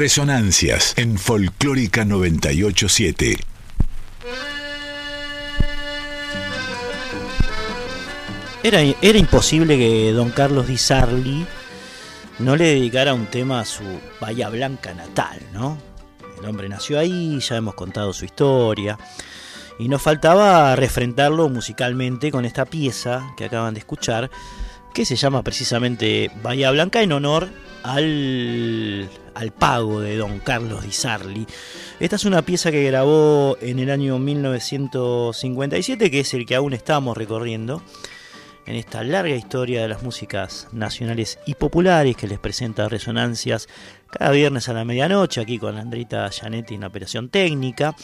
Resonancias en Folclórica 987. Era, era imposible que don Carlos Di Sarli no le dedicara un tema a su Bahía Blanca natal, ¿no? El hombre nació ahí, ya hemos contado su historia. Y nos faltaba refrentarlo musicalmente con esta pieza que acaban de escuchar, que se llama precisamente Bahía Blanca en honor al, al pago de don Carlos Di Sarli. Esta es una pieza que grabó en el año 1957, que es el que aún estamos recorriendo en esta larga historia de las músicas nacionales y populares que les presenta Resonancias cada viernes a la medianoche, aquí con Andrita Gianetti en operación técnica.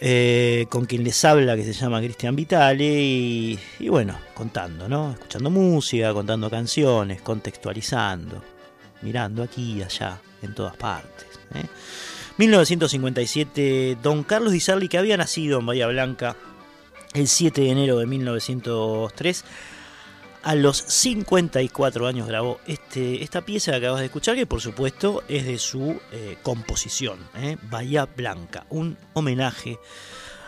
Eh, con quien les habla que se llama Cristian Vitale y, y, bueno, contando, ¿no? Escuchando música, contando canciones, contextualizando, mirando aquí y allá, en todas partes. 1957, ¿eh? don Carlos Di Sarli, que había nacido en Bahía Blanca el 7 de enero de 1903, a los 54 años grabó este, esta pieza que acabas de escuchar, que por supuesto es de su eh, composición, ¿eh? Bahía Blanca, un homenaje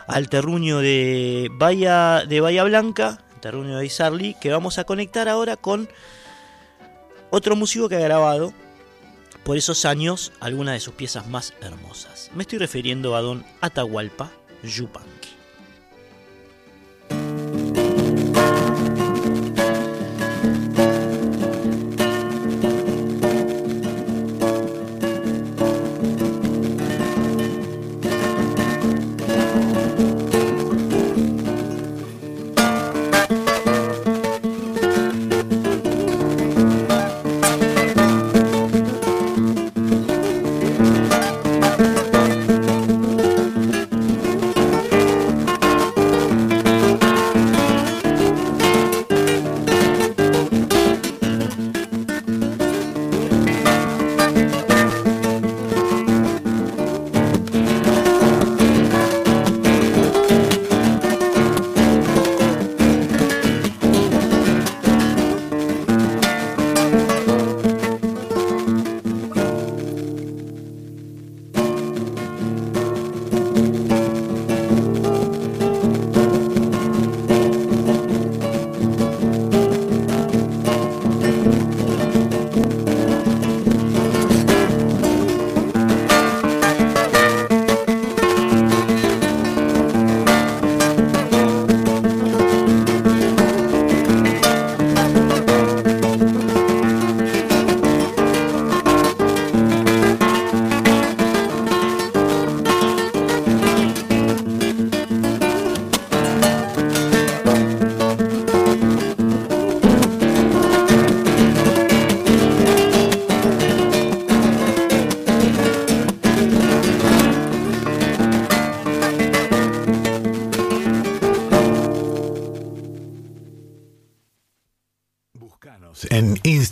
al terruño de Bahía, de Bahía Blanca, terruño de Isarli, que vamos a conectar ahora con otro músico que ha grabado por esos años algunas de sus piezas más hermosas. Me estoy refiriendo a don Atahualpa Yupanqui.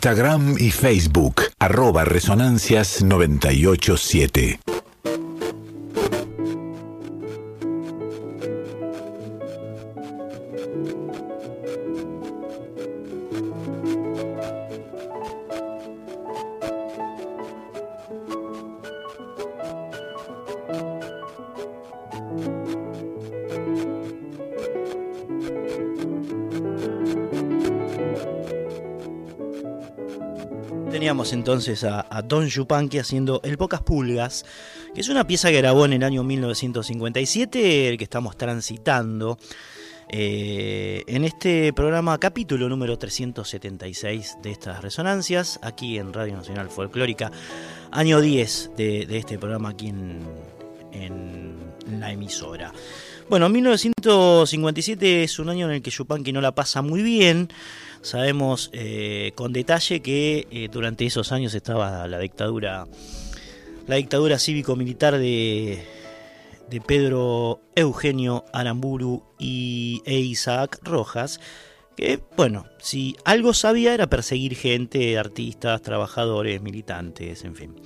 Instagram y Facebook, arroba resonancias987. Entonces a, Don Yupanqui haciendo El Pocas Pulgas, que es una pieza que grabó en el año 1957, el que estamos transitando eh, en este programa, capítulo número 376 de estas resonancias, aquí en Radio Nacional Folclórica, año 10 de, este programa aquí en, en la emisora. Bueno, 1957 es un año en el que Yupanqui no la pasa muy bien. Sabemos eh, con detalle que eh, durante esos años estaba la dictadura, la dictadura cívico-militar de, Pedro Eugenio Aramburu y, e Isaac Rojas, que, bueno, si algo sabía era perseguir gente, artistas, trabajadores, militantes, en fin,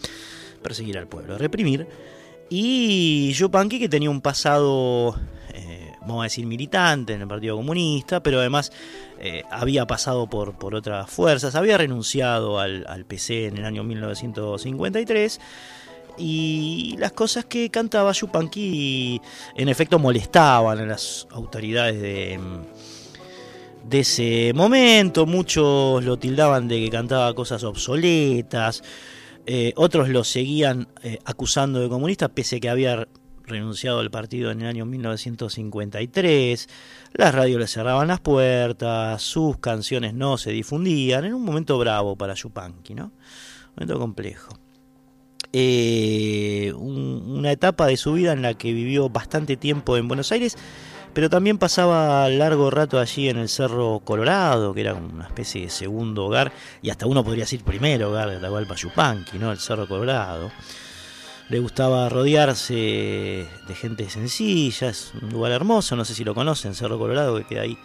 perseguir al pueblo, reprimir. Y Yupanqui, que tenía un pasado vamos a decir, militante en el Partido Comunista, pero además eh, había pasado por, por otras fuerzas, había renunciado al, PC en el año 1953 y las cosas que cantaba Yupanqui en efecto molestaban a las autoridades de, de ese momento, muchos lo tildaban de que cantaba cosas obsoletas, eh, otros lo seguían eh, acusando de comunista pese a que había renunciado al partido en el año 1953, las radios le cerraban las puertas, sus canciones no se difundían, en un momento bravo para Yupanqui, ¿no? Un momento complejo. Eh, una etapa de su vida en la que vivió bastante tiempo en Buenos Aires, pero también pasaba largo rato allí en el Cerro Colorado, que era una especie de segundo hogar, y hasta uno podría decir primer hogar de Atahualpa Yupanqui, ¿no? El Cerro Colorado le gustaba rodearse de gente sencilla, es un lugar hermoso, no sé si lo conocen, Cerro Colorado, que queda ahí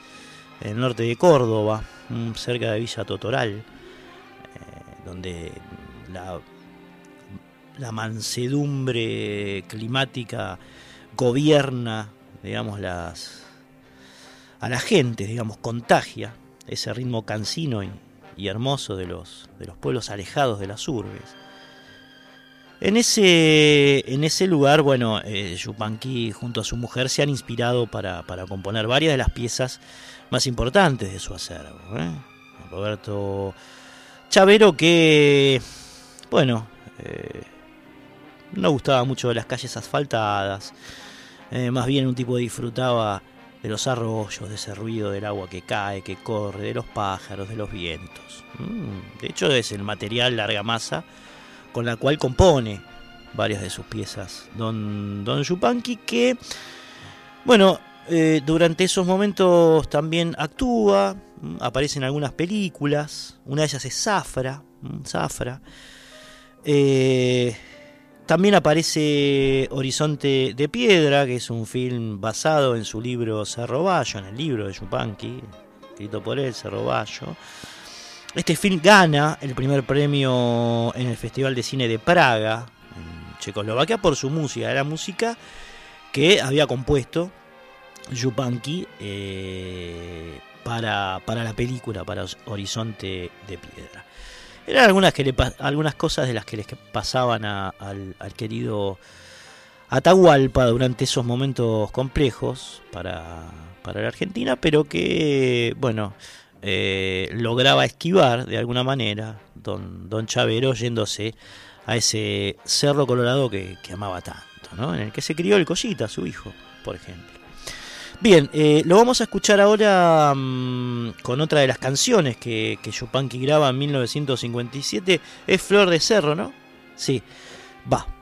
en el norte de Córdoba, mm, cerca de Villa Totoral, eh, donde la, la mansedumbre climática gobierna, digamos, las a la gente, digamos, contagia ese ritmo cansino y, y hermoso de los, de los pueblos alejados de las urbes. En ese, en ese lugar, bueno, eh, Yupanqui junto a su mujer se han inspirado para, componer varias de las piezas más importantes de su acervo. ¿eh? Roberto Chavero que, bueno, eh, no gustaba mucho de las calles asfaltadas, eh, más bien un tipo disfrutaba de los arroyos, de ese ruido del agua que cae, que corre, de los pájaros, de los vientos. Mm, de hecho es el material larga masa con la cual compone varias de sus piezas. Don, Don Yupanqui, que, bueno, eh, durante esos momentos también actúa, mm, aparece en algunas películas, una de ellas es Zafra, mm, Zafra. Eh, también aparece Horizonte de Piedra, que es un film basado en su libro Cerro Bayo, en el libro de Yupanqui, escrito por él, Cerro Bayo. Este film gana el primer premio en el Festival de Cine de Praga, en Checoslovaquia, por su música. Era música que había compuesto Yupanqui eh, para, la película, para Horizonte de Piedra. Eran algunas, que le, algunas cosas de las que les pasaban al, querido Atahualpa durante esos momentos complejos para, para la Argentina, pero que, bueno, eh, lograba esquivar de alguna manera don, don Chavero yéndose a ese cerro colorado que, amaba tanto, ¿no? en el que se crió el Collita, su hijo, por ejemplo. Bien, eh, lo vamos a escuchar ahora mm, con otra de las canciones que, que graba en 1957. Es Flor de Cerro, ¿no? Sí, va.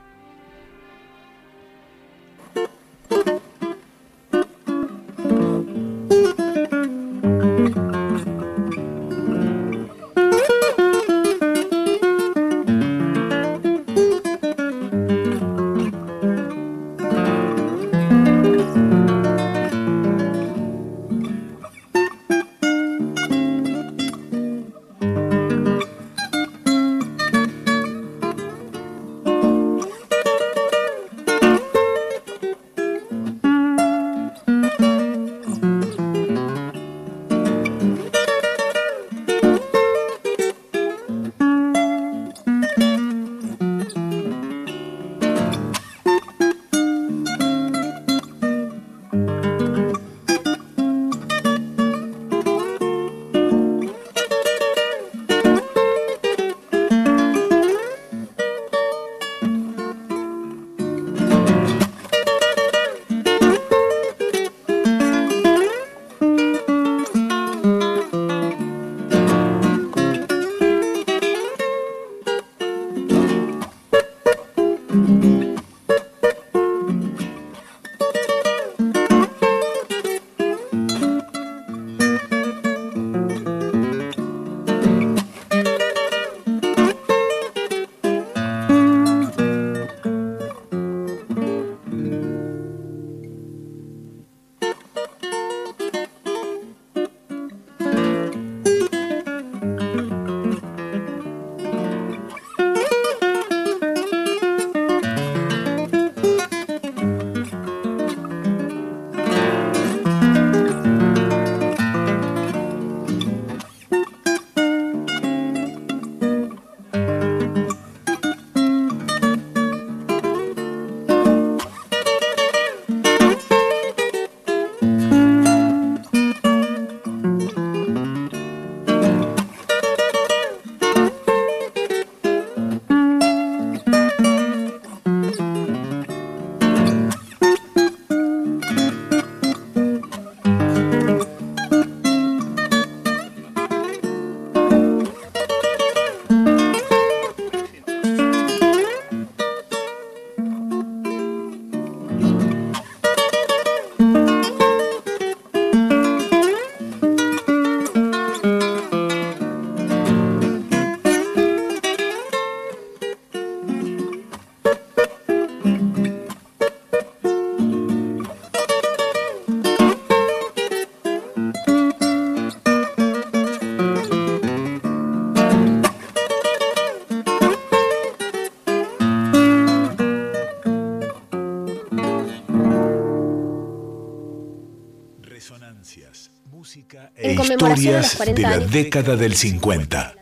De la década del 50.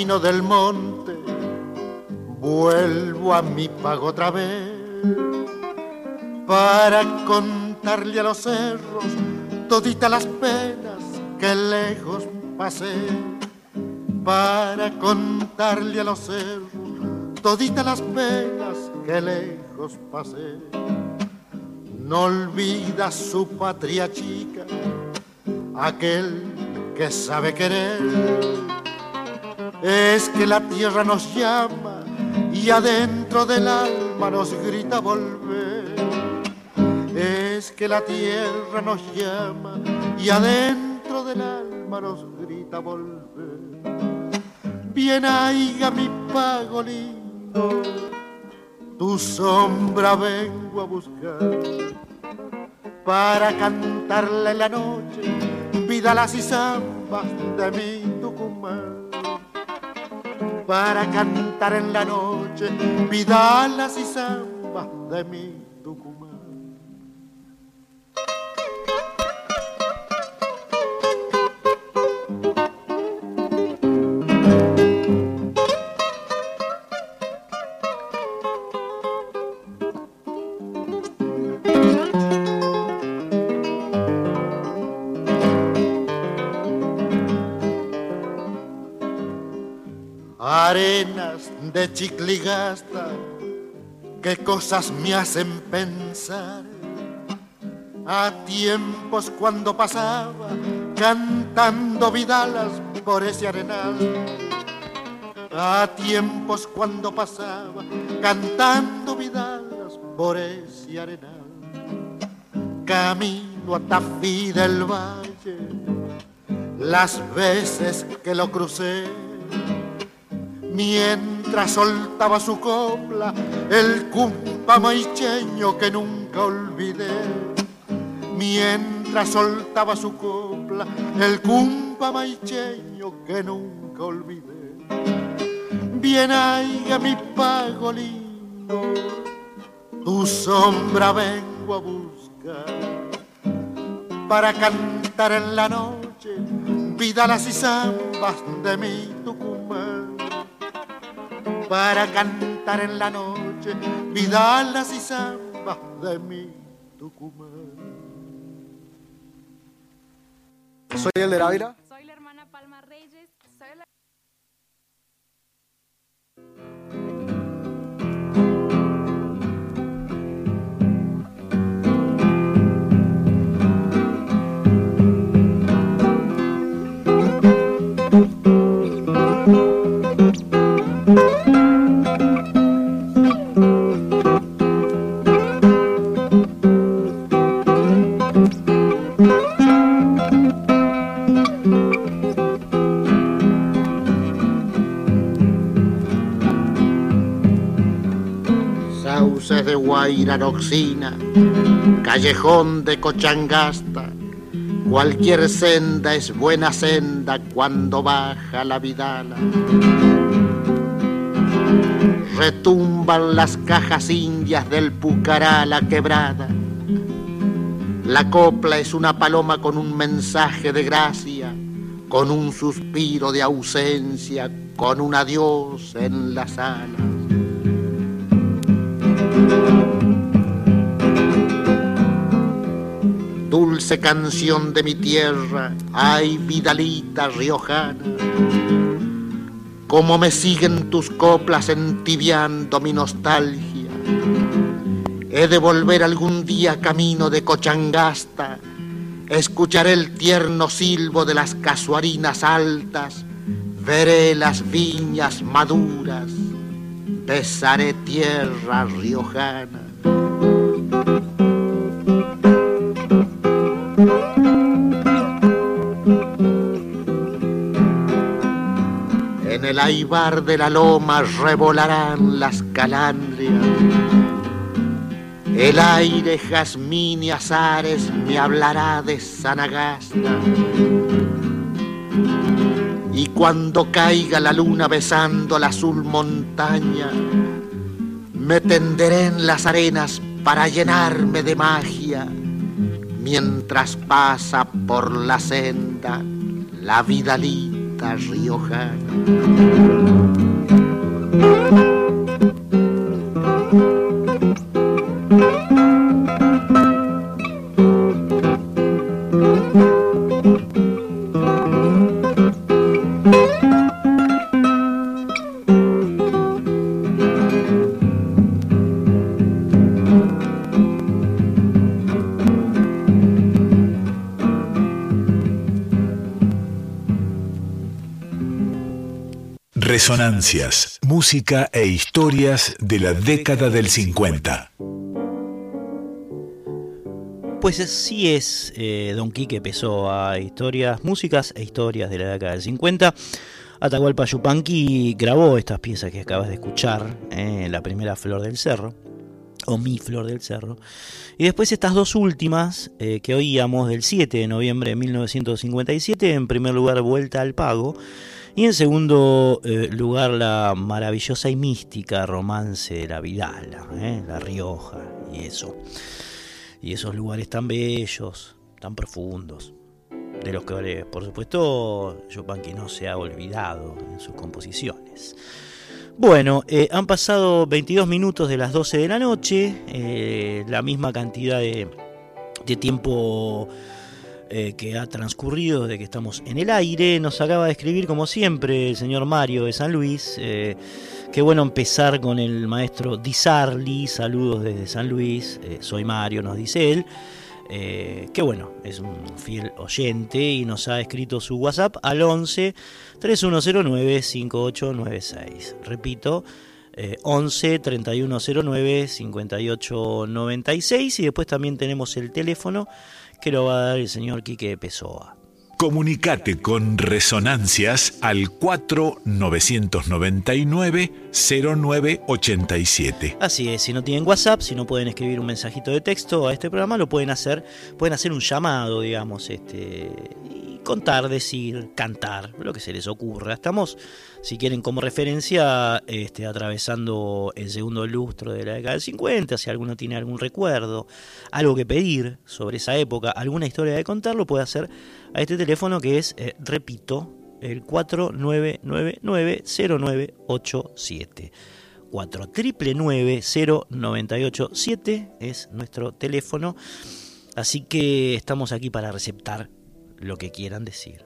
Del monte, vuelvo a mi pago otra vez para contarle a los cerros toditas las penas que lejos pasé. Para contarle a los cerros toditas las penas que lejos pasé. No olvida su patria chica, aquel que sabe querer es que la tierra nos llama y adentro del alma nos grita volver. Es que la tierra nos llama y adentro del alma nos grita volver. Bien aiga mi pago lindo, tu sombra vengo a buscar para cantarle la noche vidalas y zambas de mi Tucumán para cantar en la noche vidalas y zambas de mi de chicligasta, qué cosas me hacen pensar. A tiempos cuando pasaba cantando vidalas por ese arenal. A tiempos cuando pasaba cantando vidalas por ese arenal. Camino a Tafí del Valle, las veces que lo crucé mientras soltaba su copla el cumpa maicheño que nunca olvidé. Mientras soltaba su copla el cumpa maicheño que nunca olvidé. Bien a mi pago lindo, tu sombra vengo a buscar para cantar en la noche vidalas y zambas de mi para cantar en la noche vidalas y zambas de mi Tucumán. Soy el de Ávila. Guairaroxina, callejón de Cochangasta, cualquier senda es buena senda cuando baja la vidala. Retumban las cajas indias del Pucará la quebrada. La copla es una paloma con un mensaje de gracia, con un suspiro de ausencia, con un adiós en las alas. Dulce canción de mi tierra, ay vidalita riojana, cómo me siguen tus coplas entibiando mi nostalgia. He de volver algún día camino de Cochangasta, escucharé el tierno silbo de las casuarinas altas, veré las viñas maduras besaré tierra riojana. el aibar de la loma revolarán las calandrias. El aire, jazmín y azares me hablará de Sanagasta. Y cuando caiga la luna besando la azul montaña, me tenderé en las arenas para llenarme de magia, mientras pasa por la senda la vidalita riojana. Resonancias, música e historias de la década del 50. Pues sí es eh, Don Quique Pesó a historias, músicas e historias de la década del 50. Atahualpa Yupanqui grabó estas piezas que acabas de escuchar, eh, la primera Flor del Cerro, o Mi Flor del Cerro, y después estas dos últimas eh, que oíamos del 7 de noviembre de 1957, en primer lugar Vuelta al Pago, y en segundo eh, lugar, la maravillosa y mística romance de la Vidala, ¿eh? La Rioja y eso. Y esos lugares tan bellos, tan profundos, de los que, por supuesto, que no se ha olvidado en sus composiciones. Bueno, eh, han pasado 22 minutos de las 12 de la noche, la misma cantidad de tiempo eh, que ha transcurrido de que estamos en el aire. Nos acaba de escribir, como siempre, el señor Mario de San Luis. Eh, qué bueno empezar con el maestro Disarli. Saludos desde San Luis. Eh, soy Mario, nos dice él. qué bueno, es un fiel oyente y nos ha escrito su WhatsApp al 11 3109 5896. Repito, 11 3109 5896 y después también tenemos el teléfono que lo va a dar el señor Quique Pessoa. Comunicate con Resonancias al 4999-0987. Así es, si no tienen WhatsApp, si no pueden escribir un mensajito de texto a este programa, lo pueden hacer, pueden hacer un llamado, digamos, este, y contar, decir, cantar, lo que se les ocurra. Estamos si quieren como referencia, este, atravesando el segundo lustro de la década del 50, si alguno tiene algún recuerdo, algo que pedir sobre esa época, alguna historia de contar, lo puede hacer a este teléfono que es, eh, repito, el 4999-0987. 4999-0987 es nuestro teléfono. Así que estamos aquí para receptar lo que quieran decir.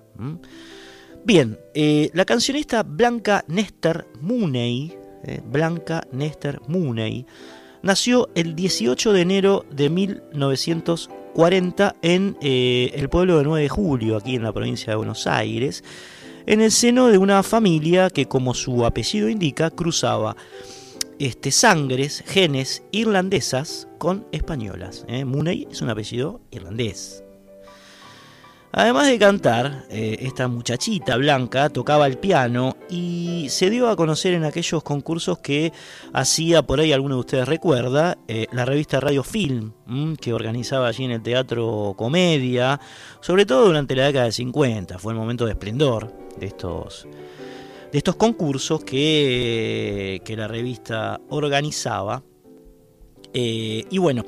Bien, eh, la cancionista Blanca Nester Mooney, eh, Blanca Nester Mooney, nació el 18 de enero de 1940 en eh, el pueblo de 9 de Julio, aquí en la provincia de Buenos Aires, en el seno de una familia que, como su apellido indica, cruzaba este, sangres, genes irlandesas con españolas. Mooney es un apellido irlandés. Además de cantar, eh, esta muchachita blanca tocaba el piano y se dio a conocer en aquellos concursos que hacía, por ahí alguno de ustedes recuerda, eh, la revista Radio Film, que organizaba allí en el Teatro Comedia, sobre todo durante la década del 50, fue el momento de esplendor de estos, de estos concursos que, que la revista organizaba. Eh, y bueno,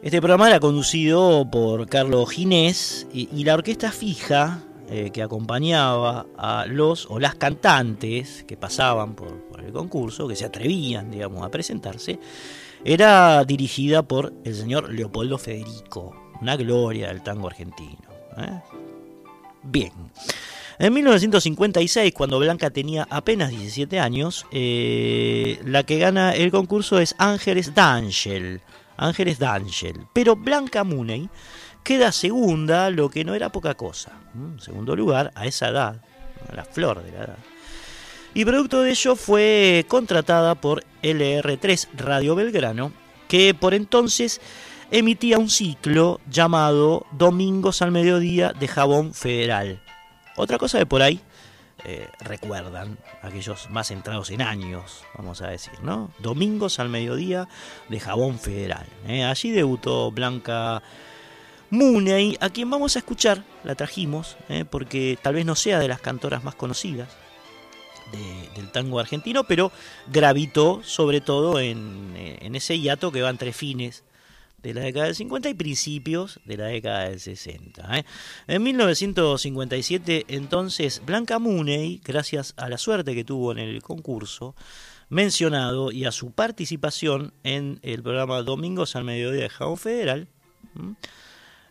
este programa era conducido por Carlos Ginés y, la orquesta fija eh, que acompañaba a los o las cantantes que pasaban por, el concurso, que se atrevían, digamos, a presentarse, era dirigida por el señor Leopoldo Federico, una gloria del tango argentino. ¿eh? Bien. En 1956, cuando Blanca tenía apenas 17 años, eh, la que gana el concurso es Ángeles D'Angel Ángeles D'Angel. Pero Blanca Mooney queda segunda, lo que no era poca cosa. En segundo lugar, a esa edad, a la flor de la edad. Y producto de ello fue contratada por LR3 Radio Belgrano, que por entonces emitía un ciclo llamado Domingos al Mediodía de Jabón Federal. Otra cosa de por ahí eh, recuerdan, aquellos más entrados en años, vamos a decir, ¿no? Domingos al mediodía de Jabón Federal. ¿eh? Allí debutó Blanca Mooney, a quien vamos a escuchar, la trajimos, ¿eh? porque tal vez no sea de las cantoras más conocidas de- del tango argentino, pero gravitó sobre todo en, en ese hiato que va entre fines de la década del 50 y principios de la década del 60. ¿eh? En 1957, entonces, Blanca Mooney, gracias a la suerte que tuvo en el concurso mencionado y a su participación en el programa Domingos al Mediodía de Jabón Federal,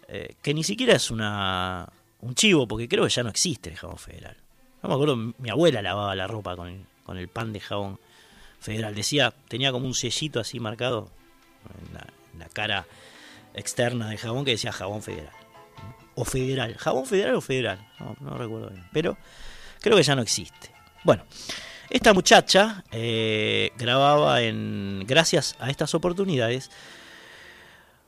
eh, que ni siquiera es una un chivo, porque creo que ya no existe el jabón federal. No me acuerdo, mi abuela lavaba la ropa con el, con el pan de jabón federal. Decía, tenía como un sellito así marcado en la, la cara externa del jabón que decía jabón federal. O federal. ¿Jabón federal o federal? No, no recuerdo bien. Pero creo que ya no existe. Bueno, esta muchacha eh, grababa en. gracias a estas oportunidades.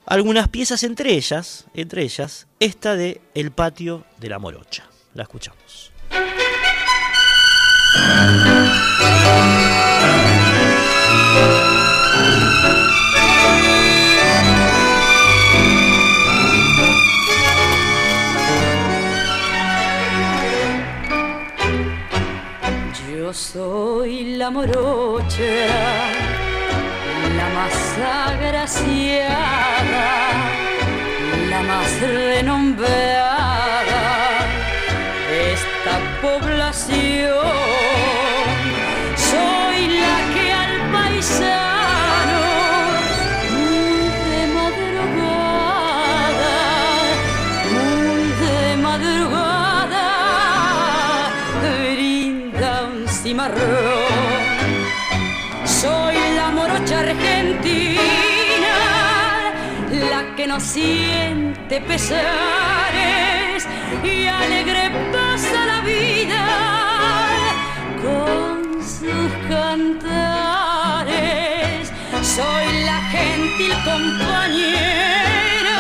Algunas piezas entre ellas, entre ellas, esta de El patio de la morocha. La escuchamos. Soy la morocha, la más agraciada, la más renombrada esta población. Siente pesares y alegre pasa la vida con sus cantares. Soy la gentil compañera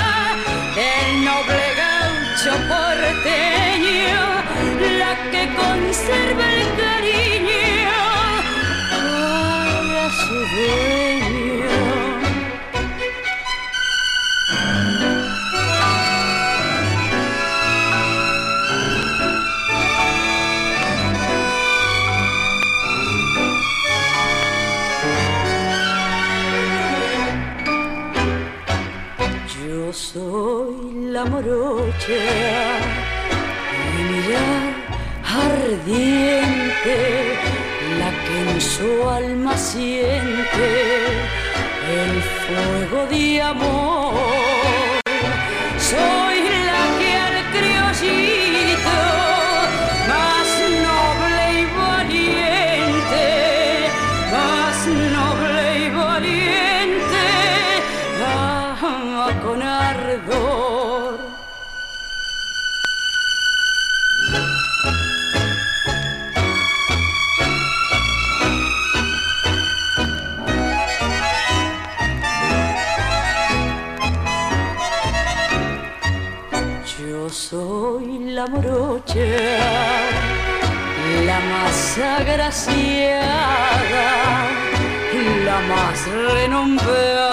del noble gaucho porteño, la que conserva el cariño para su dueño. La morocha de mirar ardiente, la que en su alma siente el fuego de amor. La más renombrada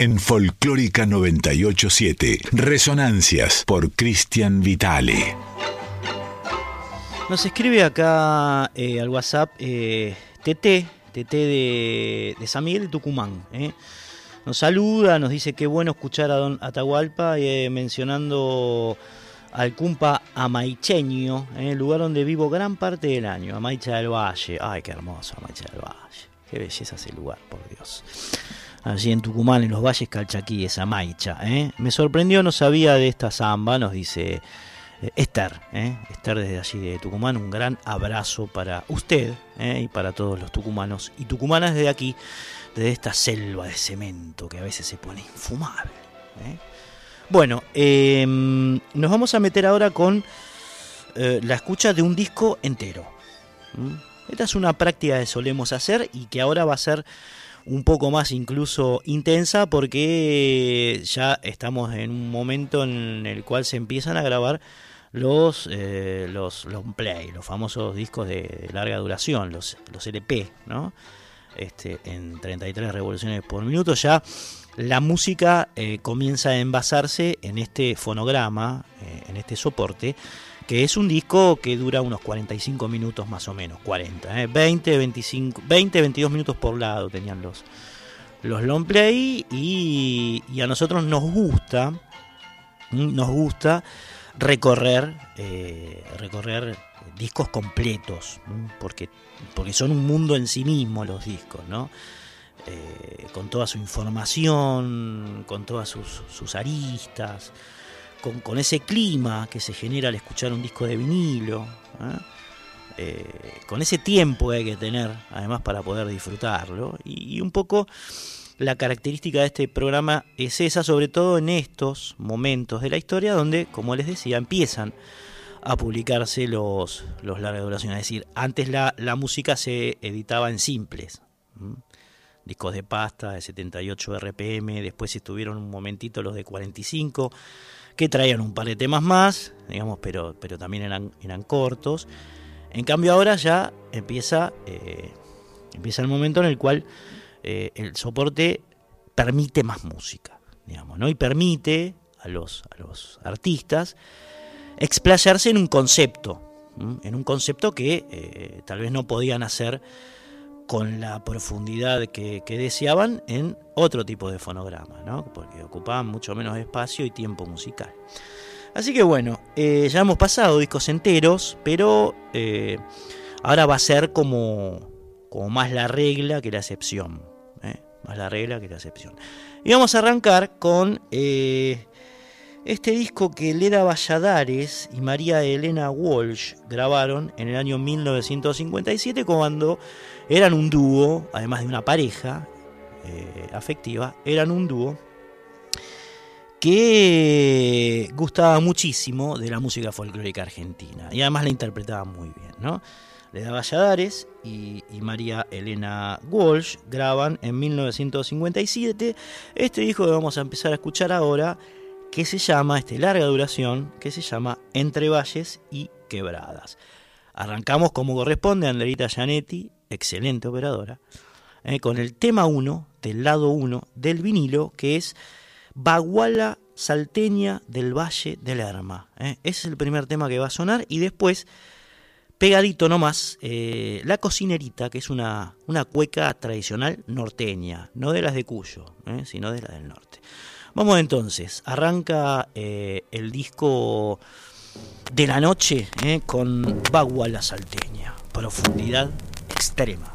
En Folclórica 987, Resonancias por Cristian Vitale. Nos escribe acá eh, al WhatsApp eh, TT, TT de, de San Miguel de Tucumán. eh. Nos saluda, nos dice qué bueno escuchar a Don Atahualpa eh, mencionando al cumpa amaicheño, eh, lugar donde vivo gran parte del año, Amaicha del Valle. Ay, qué hermoso Amaicha del Valle. Qué belleza ese lugar, por Dios. Allí en Tucumán, en los valles calchaquíes, Amaicha. eh. Me sorprendió, no sabía de esta samba, nos dice eh, Esther, ¿eh? Esther desde allí de Tucumán, un gran abrazo para usted ¿eh? y para todos los tucumanos y tucumanas desde aquí, desde esta selva de cemento que a veces se pone infumable. Bueno, em, nos vamos a meter ahora con la escucha de un disco entero. Esta es una práctica que solemos hacer y que ahora va a ser un poco más incluso intensa porque ya estamos en un momento en el cual se empiezan a grabar los eh, los long play, los famosos discos de larga duración, los, los LP, ¿no? Este, en 33 revoluciones por minuto ya la música eh, comienza a envasarse en este fonograma, eh, en este soporte, que es un disco que dura unos 45 minutos más o menos, 40, ¿eh? 20, 25, 20, 22 minutos por lado tenían los, los long play y, y a nosotros nos gusta, nos gusta recorrer, eh, recorrer discos completos, porque, porque son un mundo en sí mismo los discos, ¿no? Eh, con toda su información, con todas sus, sus aristas, con, ese clima que se genera al escuchar un disco de vinilo, ¿eh? Eh, con ese tiempo que hay que tener además para poder disfrutarlo. Y, un poco la característica de este programa es esa, sobre todo en estos momentos de la historia donde, como les decía, empiezan a publicarse los, los larga duración. Es decir, antes la, la música se editaba en simples. discos de pasta de 78 RPM, después estuvieron un momentito los de 45, que traían un par de temas más, digamos, pero, pero también eran, eran cortos. En cambio ahora ya empieza, eh, empieza el momento en el cual eh, el soporte permite más música, digamos, ¿no? Y permite a los, a los artistas explayarse en un concepto, en un concepto que eh, tal vez no podían hacer con la profundidad que, deseaban en otro tipo de fonograma, ¿no? porque ocupaban mucho menos espacio y tiempo musical. Así que bueno, eh, ya hemos pasado discos enteros, pero eh, ahora va a ser como, más la regla que la excepción. ¿eh? Más la regla que la excepción. Y vamos a arrancar con este disco que Leda Valladares y María Elena Walsh grabaron en el año 1957 cuando eran un dúo, además de una pareja eh, afectiva, eran un dúo que gustaba muchísimo de la música folclórica argentina y además la interpretaba muy bien, ¿no? Leda Valladares y, y, María Elena Walsh graban en 1957 este disco que vamos a empezar a escuchar ahora, que se llama, este larga duración, que se llama Entre Valles y Quebradas. Arrancamos como corresponde, Anderita Gianetti, excelente operadora, eh, con el tema 1 del lado 1 del vinilo, que es Baguala Salteña del Valle del Lerma. Eh. Ese es el primer tema que va a sonar y después, pegadito nomás, eh, La Cocinerita, que es una, una cueca tradicional norteña, no de las de Cuyo, eh, sino de las del norte. Vamos entonces, arranca eh, el disco de la noche eh, con Bagua la Salteña, profundidad extrema.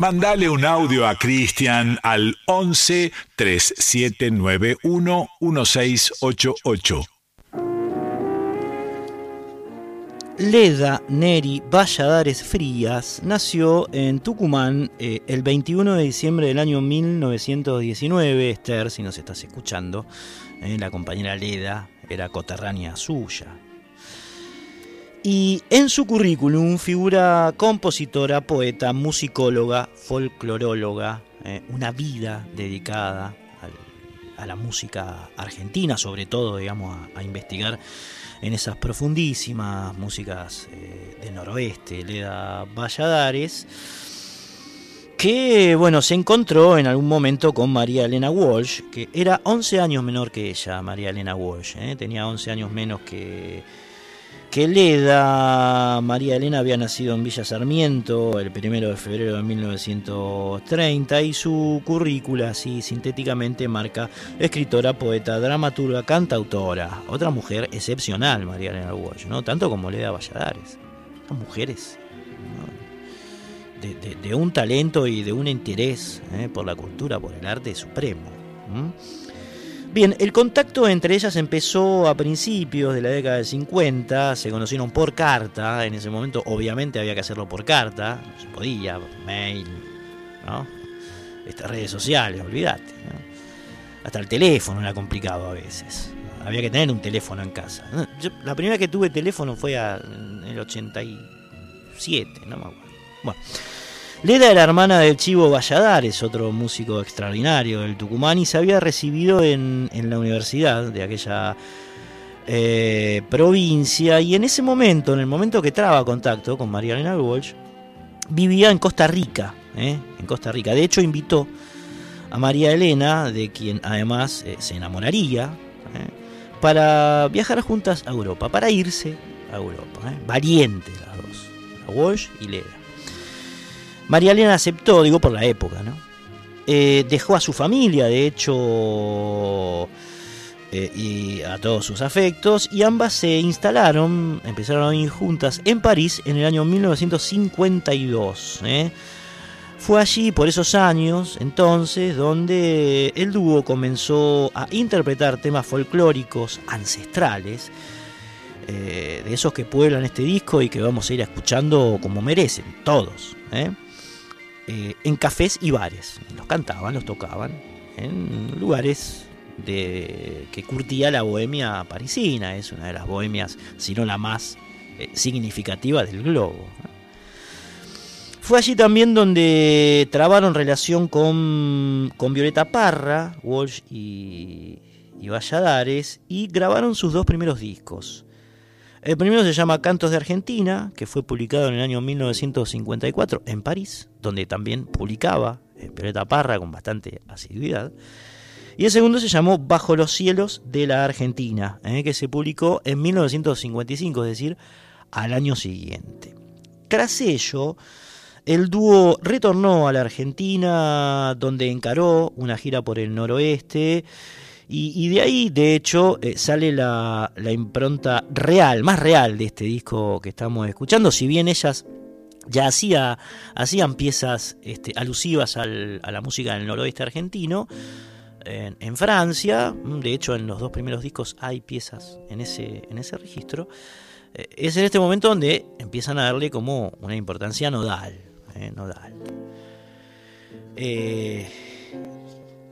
Mandale un audio a Cristian al 11 3791 1688. Leda Neri Valladares Frías nació en Tucumán eh, el 21 de diciembre del año 1919. Esther, si nos estás escuchando, eh, la compañera Leda era coterránea suya. Y en su currículum figura compositora, poeta, musicóloga, folcloróloga, eh, una vida dedicada a la música argentina, sobre todo, digamos, a, investigar en esas profundísimas músicas eh, del noroeste, Leda Valladares, que, bueno, se encontró en algún momento con María Elena Walsh, que era 11 años menor que ella, María Elena Walsh, eh, tenía 11 años menos que que Leda María Elena había nacido en Villa Sarmiento el 1 de febrero de 1930 y su currícula, así sintéticamente, marca escritora, poeta, dramaturga, cantautora. Otra mujer excepcional, María Elena Walsh, ¿no? tanto como Leda Valladares. Son mujeres de, un talento y de un interés ¿eh? por la cultura, por el arte supremo. Bien, el contacto entre ellas empezó a principios de la década del 50, se conocieron por carta, en ese momento obviamente había que hacerlo por carta, no se podía, mail, ¿no? Estas redes sociales, olvídate. Hasta el teléfono era complicado a veces, había que tener un teléfono en casa. la primera que tuve teléfono fue en el 87, no me acuerdo. Bueno. Leda era hermana del Chivo Valladares, otro músico extraordinario del Tucumán, y se había recibido en, la universidad de aquella eh, provincia. Y en ese momento, en el momento que traba contacto con María Elena Walsh, vivía en Costa Rica. ¿eh? En Costa Rica. De hecho, invitó a María Elena, de quien además eh, se enamoraría, para viajar juntas a Europa, para irse a Europa. Valientes las dos, la Walsh y Leda. María Elena aceptó, digo por la época, ¿no? Eh, dejó a su familia, de hecho, eh, y a todos sus afectos, y ambas se instalaron, empezaron a vivir juntas en París en el año 1952. ¿eh? Fue allí, por esos años, entonces, donde el dúo comenzó a interpretar temas folclóricos ancestrales, eh, de esos que pueblan este disco y que vamos a ir escuchando como merecen, todos. ¿eh? Eh, en cafés y bares. Los cantaban, los tocaban, en lugares de, que curtía la bohemia parisina, es una de las bohemias, si no la más eh, significativa del globo. Fue allí también donde trabaron relación con, con Violeta Parra, Walsh y, y Valladares, y grabaron sus dos primeros discos. El primero se llama Cantos de Argentina, que fue publicado en el año 1954 en París, donde también publicaba eh, Violeta Parra con bastante asiduidad. Y el segundo se llamó Bajo los cielos de la Argentina, eh, que se publicó en 1955, es decir, al año siguiente. Tras ello, el dúo retornó a la Argentina, donde encaró una gira por el noroeste. Y, de ahí, de hecho, eh, sale la, impronta real, más real de este disco que estamos escuchando. Si bien ellas ya hacía, hacían piezas este, alusivas al- a la música del noroeste argentino. En, Francia, mm, de hecho en los dos primeros discos hay piezas en ese, en ese registro, eh, es en este momento donde empiezan a darle como una importancia nodal. eh, nodal. Eh,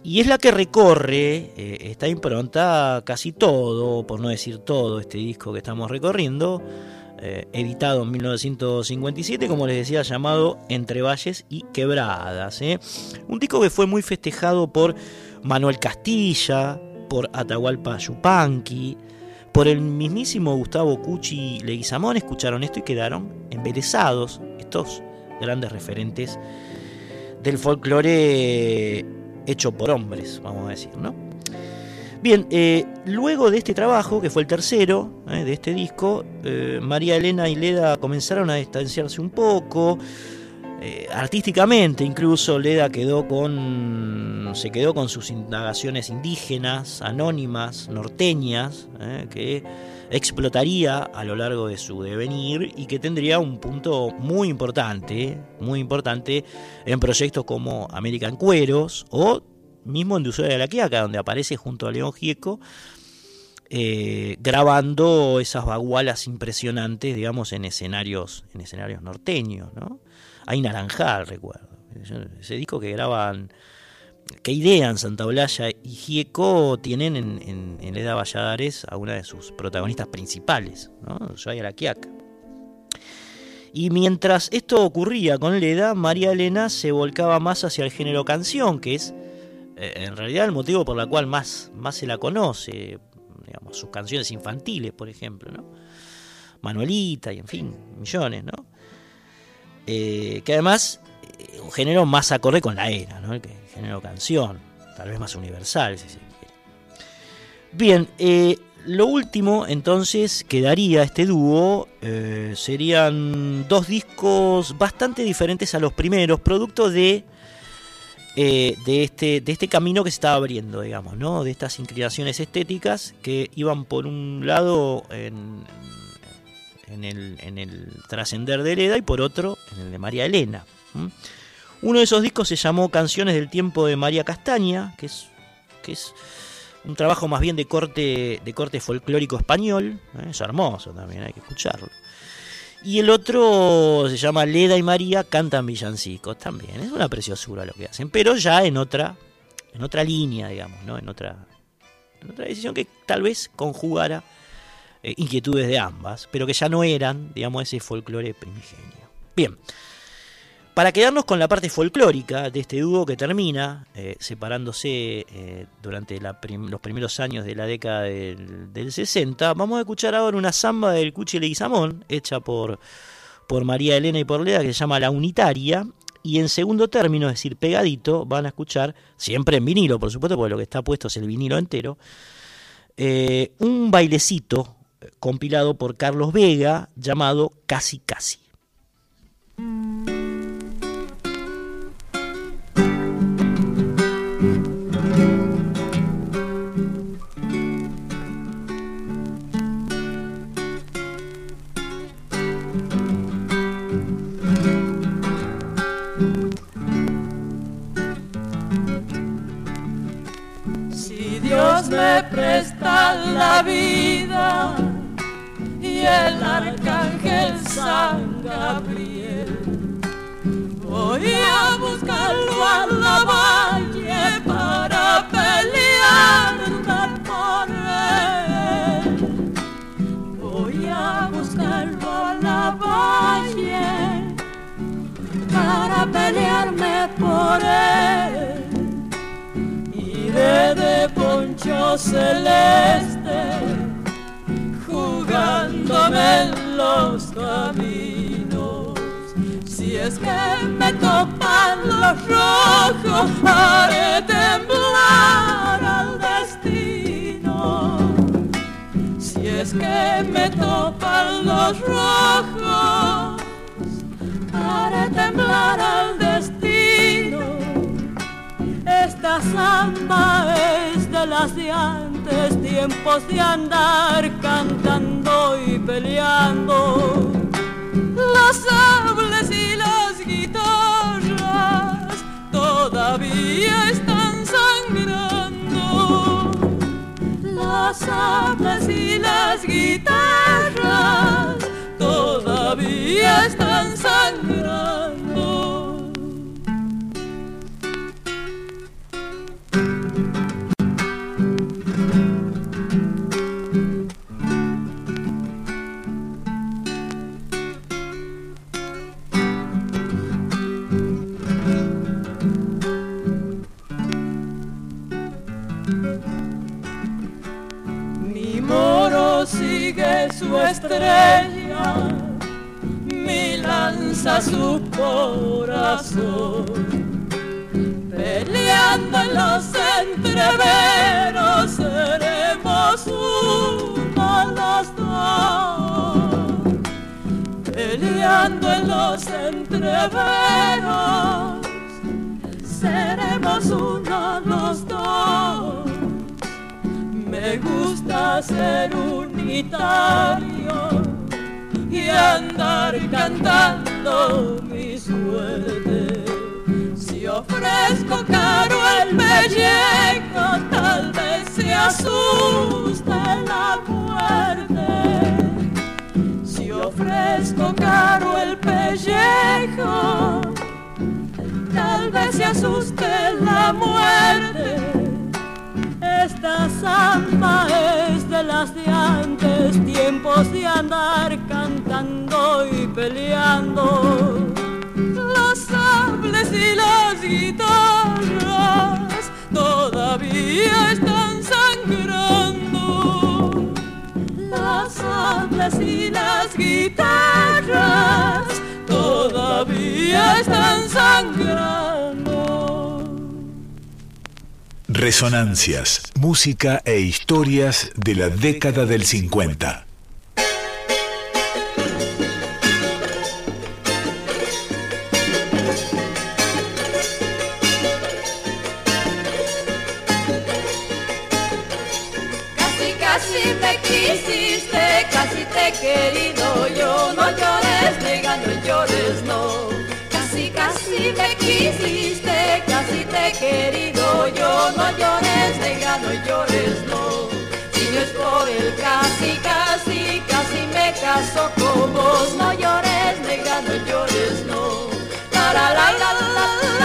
y es la que recorre eh, esta impronta casi todo, por no decir todo, este disco que estamos recorriendo, eh, editado en 1957, como les decía, llamado Entre Valles y Quebradas. ¿eh? Un disco que fue muy festejado por Manuel Castilla, por Atahualpa Yupanqui, por el mismísimo Gustavo Cuchi Leguizamón. Escucharon esto y quedaron embelesados estos grandes referentes del folclore hecho por hombres, vamos a decir, ¿no? Bien, eh, luego de este trabajo, que fue el tercero eh, de este disco, eh, María Elena y Leda comenzaron a distanciarse un poco, artísticamente incluso Leda quedó con, se quedó con sus indagaciones indígenas, anónimas, norteñas, que explotaría a lo largo de su devenir y que tendría un punto muy importante, muy importante en proyectos como American Cueros o mismo en Dulzura de la Quiaca, donde aparece junto a León Gieco, eh, grabando esas bagualas impresionantes, digamos, en escenarios, en escenarios norteños, ¿no? Hay Naranjal, recuerdo. Ese disco que graban, que idean Santa Olalla y Gieco tienen en, en, en Leda Valladares a una de sus protagonistas principales, ¿no? Quiaca. Y mientras esto ocurría con Leda, María Elena se volcaba más hacia el género canción, que es eh, en realidad el motivo por el cual más, más se la conoce, digamos, sus canciones infantiles, por ejemplo, ¿no? Manuelita y en fin, millones, ¿no? Eh, que además, un género más acorde con la era, ¿no? El, género canción, tal vez más universal, si se quiere. Bien, eh, lo último entonces que daría este dúo eh, serían dos discos bastante diferentes a los primeros, producto de eh, de, este, de este camino que se estaba abriendo, digamos, ¿no? De estas inclinaciones estéticas que iban por un lado en, en el, en el trascender de Leda y por otro en el de María Elena. ¿M? Uno de esos discos se llamó Canciones del tiempo de María Castaña, que es, que es un trabajo más bien de corte, de corte folclórico español, ¿eh? es hermoso también, hay que escucharlo. Y el otro se llama Leda y María cantan villancicos también. Es una preciosura lo que hacen, pero ya en otra, en otra línea, digamos, ¿no? En otra, en otra decisión que tal vez conjugara eh, inquietudes de ambas, pero que ya no eran, digamos, ese folclore primigenio. Bien. Para quedarnos con la parte folclórica de este dúo que termina eh, separándose eh, durante los primeros años de la década del, del 60, vamos a escuchar ahora una samba del Cuchi Leguizamón, hecha por, María Elena y por Leda, que se llama La Unitaria. Y en segundo término, es decir, pegadito, van a escuchar, siempre en vinilo, por supuesto, porque lo que está puesto es el vinilo entero, eh, un bailecito compilado por Carlos Vega llamado Casi Casi. Si Presta la vida y el arcángel San Gabriel, voy a buscarlo a la valle para pelearme por él. Voy a buscarlo a la valle para pelearme por él. De poncho celeste jugándome en los caminos. Si es que me topan los rojos, haré temblar al destino. Si es que me topan los rojos, haré temblar al destino. Esta samba es de las de antes, tiempos de andar cantando y peleando. Los sables y las guitarras todavía están sangrando. Los sables y las guitarras todavía están sangrando. Su estrella, mi lanza su corazón. Peleando en los entreveros seremos uno los dos. Peleando en los entreveros seremos uno los dos. Me gusta ser unitario y andar cantando mi suerte. Si ofrezco caro el pellejo, tal vez se asuste la muerte. Si ofrezco caro el pellejo, tal vez se asuste la muerte. Esta samba es de las de antes, tiempos de andar cantando y peleando. Los sables y las guitarras todavía están sangrando. Los sables y las guitarras todavía están sangrando. Resonancias, música e historias de la década del 50. Llores, nega, no llores, no. Si no es por el casi, casi, casi me caso con vos. No llores, nega, no llores, no. La, la, la, la, la,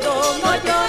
Quedó mayor.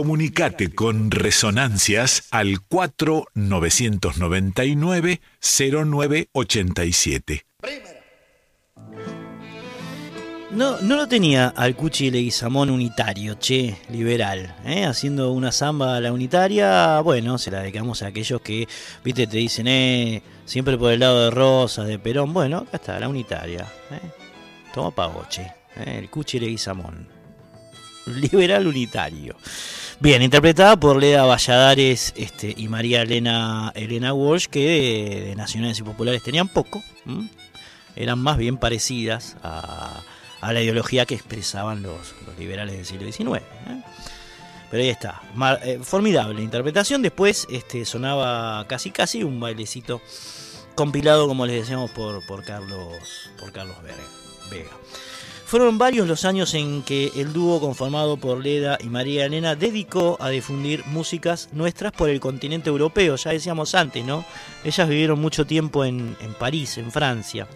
Comunicate con Resonancias al 4999-0987. No, no lo tenía al Cuchi Leguizamón unitario, che, liberal. ¿eh? Haciendo una samba a la unitaria, bueno, se la dedicamos a aquellos que, viste, te dicen, eh, siempre por el lado de Rosa, de Perón. Bueno, acá está, la unitaria. ¿eh? Toma pagoche, ¿eh? el Cuchi Leguizamón. Liberal unitario. Bien, interpretada por Leda Valladares este, y María Elena, Elena Walsh, que de, nacionales y populares tenían poco. Eran más bien parecidas a, la ideología que expresaban los, liberales del siglo XIX. ¿eh? Pero ahí está, Mar- eh, formidable interpretación. Después este, sonaba casi casi un bailecito compilado, como les decíamos, por Carlos, por Carlos Vega. Fueron varios los años en que el dúo conformado por Leda y María Elena dedicó a difundir músicas nuestras por el continente europeo. Ya decíamos antes, ¿no? Ellas vivieron mucho tiempo en, París, en Francia.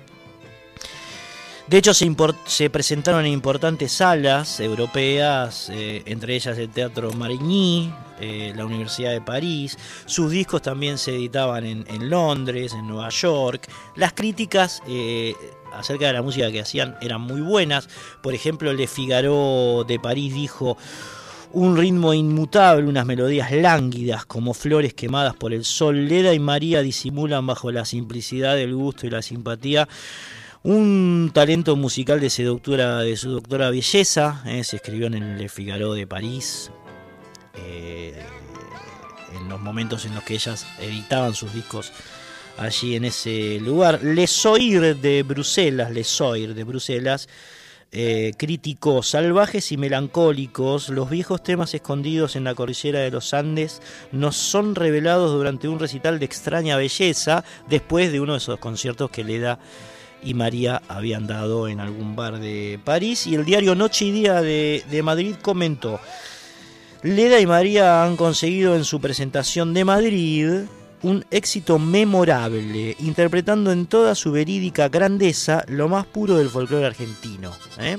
De hecho, se, presentaron en importantes salas europeas, eh, entre ellas el Teatro Marigny, eh, la Universidad de París. Sus discos también se editaban en, en Londres, en Nueva York. Las críticas eh, acerca de la música que hacían eran muy buenas. Por ejemplo, Le Figaro de París dijo un ritmo inmutable, unas melodías lánguidas como flores quemadas por el sol. Leda y María disimulan bajo la simplicidad del gusto y la simpatía un talento musical de seductora, de su doctora belleza, eh, se escribió en el Le Figaro de París, eh, en los momentos en los que ellas editaban sus discos allí en ese lugar. Les Oir de Bruselas, Les Oir de Bruselas, eh, críticos salvajes y melancólicos, los viejos temas escondidos en la cordillera de los Andes nos son revelados durante un recital de extraña belleza después de uno de esos conciertos que le da y María habían dado en algún bar de París y el diario Noche y Día de Madrid comentó Leda y María han conseguido en su presentación de Madrid un éxito memorable, interpretando en toda su verídica grandeza lo más puro del folclore argentino. ¿eh?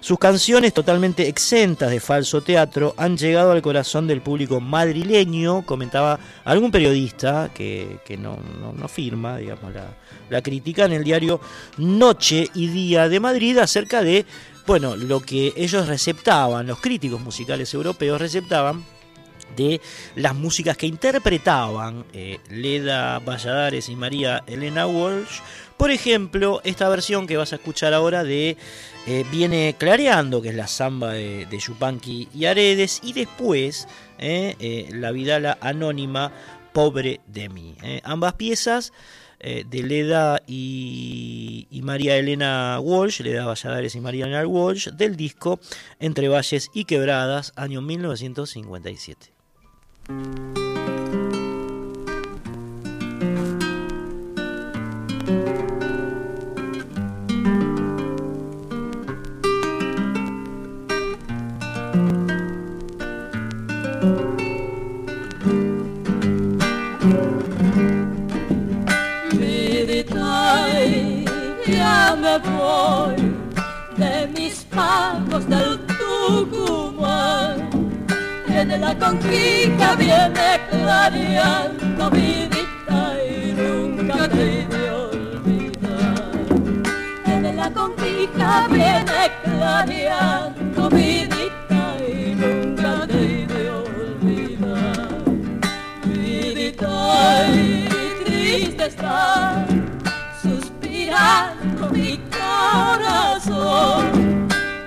Sus canciones, totalmente exentas de falso teatro, han llegado al corazón del público madrileño, comentaba algún periodista que, que no, no- firma, digamos, la, la crítica en el diario Noche y Día de Madrid acerca de, bueno, lo que ellos receptaban, los críticos musicales europeos receptaban de las músicas que interpretaban eh, Leda Valladares y María Elena Walsh. Por ejemplo, esta versión que vas a escuchar ahora de eh, Viene Clareando, que es la samba de, de Yupanqui y Aredes, y después eh, la Vidala Anónima, Pobre de mí. Ambas piezas de Leda y, y María Elena Walsh, Leda Valladares y María Elena Walsh, del disco Entre Valles y Quebradas, año 1957. Me voy de mis pagos del Tucumán. viene la conquista, viene clareando mi vista y nunca te de olvidar. Viene la conquista, viene clareando mi vista y nunca te de olvidar. Vidita y triste está, suspirando mi corazón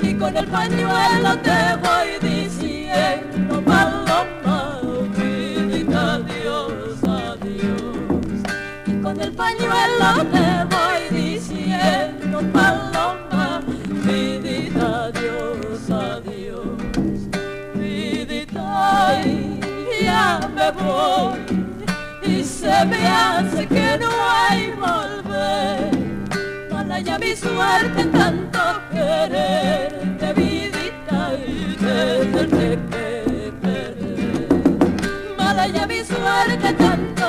y con el pañuelo te voy diciendo. Paloma, bidita, Dios, adiós. Y con el pañuelo me voy diciendo, paloma, bidita, adiós, adiós. Bidita, y ya me voy y se me hace que no hay volver. Para ya mi suerte en tanto querer. Bidita y desde Margatam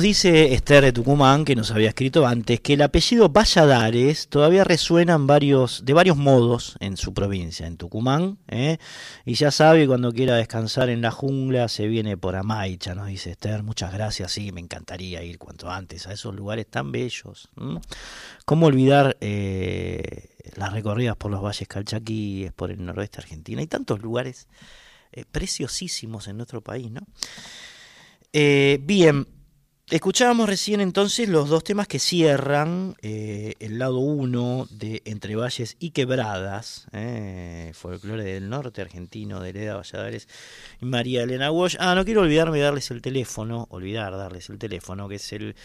Nos dice Esther de Tucumán, que nos había escrito antes, que el apellido Valladares todavía resuena de varios modos en su provincia, en Tucumán. ¿eh? Y ya sabe, cuando quiera descansar en la jungla, se viene por Amaicha, nos dice Esther. Muchas gracias, sí, me encantaría ir cuanto antes a esos lugares tan bellos. ¿Cómo olvidar eh, las recorridas por los valles calchaquíes, por el noroeste argentino? Hay tantos lugares eh, preciosísimos en nuestro país, ¿no? bien, Escuchábamos recién entonces los dos temas que cierran eh, el lado 1 de Entre Valles y Quebradas, eh, folclore del norte argentino de Leda Valladares y María Elena Walsh. Ah, no quiero olvidarme darles el teléfono, olvidar darles el teléfono, que es el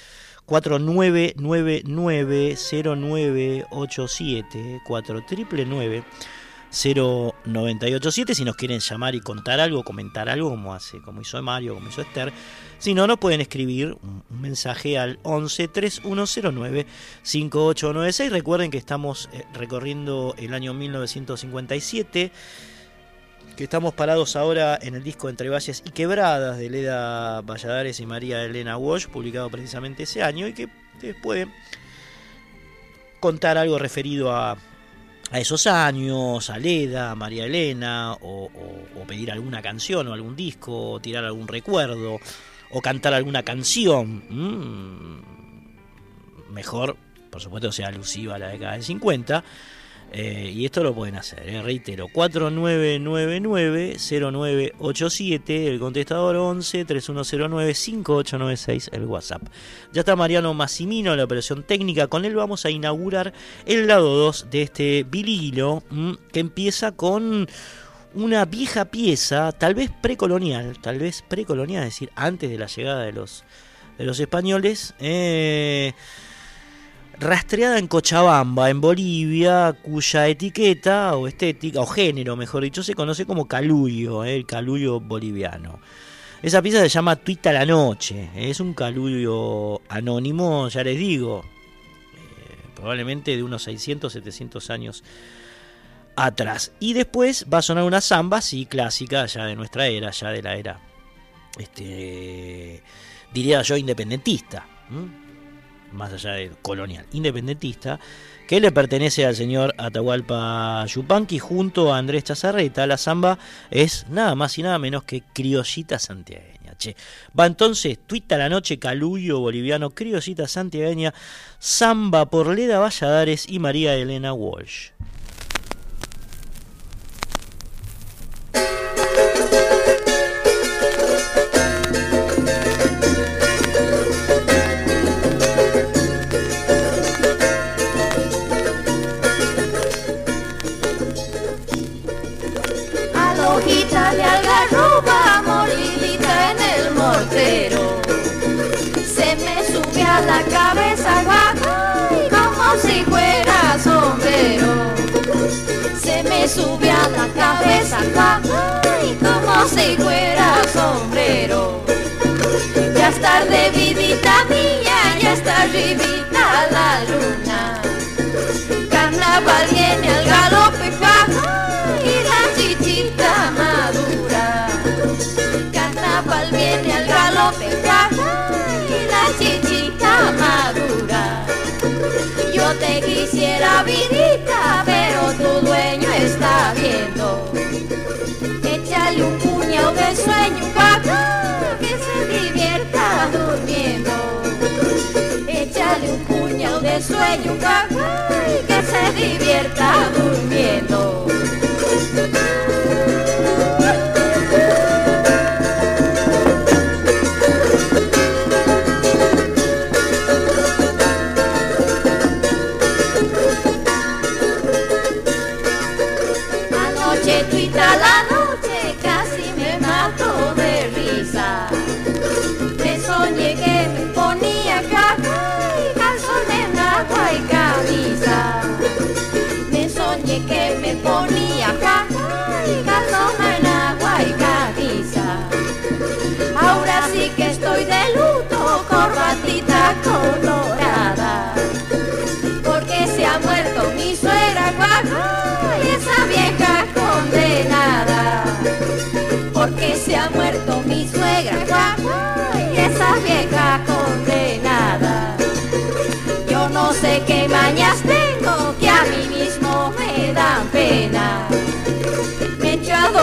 4999-0987, 4999 0987 si nos quieren llamar y contar algo, comentar algo como hace, como hizo Mario, como hizo Esther. Si no, nos pueden escribir un, mensaje al 11 3109 5896. Recuerden que estamos eh, recorriendo el año 1957 que estamos parados ahora en el disco Entre Valles y Quebradas de Leda Valladares y María Elena Walsh, publicado precisamente ese año, y que ustedes pueden contar algo referido a, a esos años, a Leda, a María Elena, o, pedir alguna canción o algún disco, o tirar algún recuerdo, o cantar alguna canción. Mm, mejor, por supuesto, sea alusiva a la década del 50. Eh, y esto lo pueden hacer, eh, reitero, 4999-0987, el contestador 11-3109-5896, el WhatsApp. Ya está Mariano Massimino la operación técnica, con él vamos a inaugurar el lado 2 de este bililo, mm, que empieza con una vieja pieza, tal vez precolonial, tal vez precolonial, es decir, antes de la llegada de los, de los españoles. Eh, rastreada en Cochabamba, en Bolivia, cuya etiqueta o estética, o género mejor dicho, se conoce como caluyo, eh, el caluyo boliviano. Esa pieza se llama Tuita la Noche, es un caluyo anónimo, ya les digo, eh, probablemente de unos 600, 700 años atrás. Y después va a sonar una samba, sí, clásica, ya de nuestra era, ya de la era, este, diría yo, independentista más allá de colonial, independentista, que le pertenece al señor Atahualpa Yupanqui junto a Andrés Chazarreta. La samba es nada más y nada menos que criollita santiagueña. Che. Va entonces, tuita la noche, Caluyo boliviano, criollita santiagueña, samba por Leda Valladares y María Elena Walsh. Quisiera, vidita, pero tu dueño está viendo. Échale un puñado de sueño, papá, que se divierta durmiendo. Échale un puñado de sueño, papá, que se divierta durmiendo.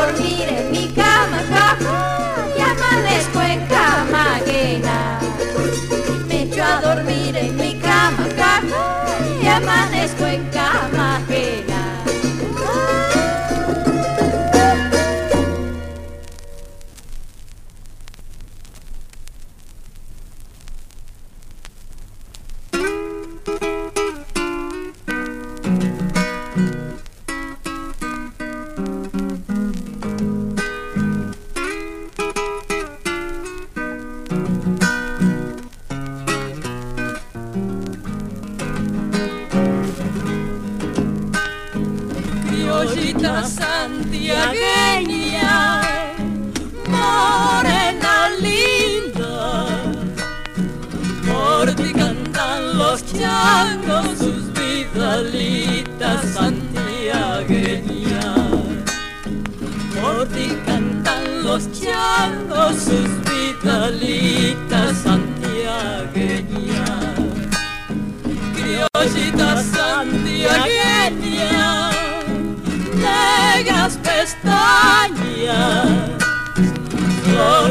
dormir en mi cama, jaja, y amanezco en cama ajena. Me echo a dormir en mi cama, jaja, y amanezco en cama.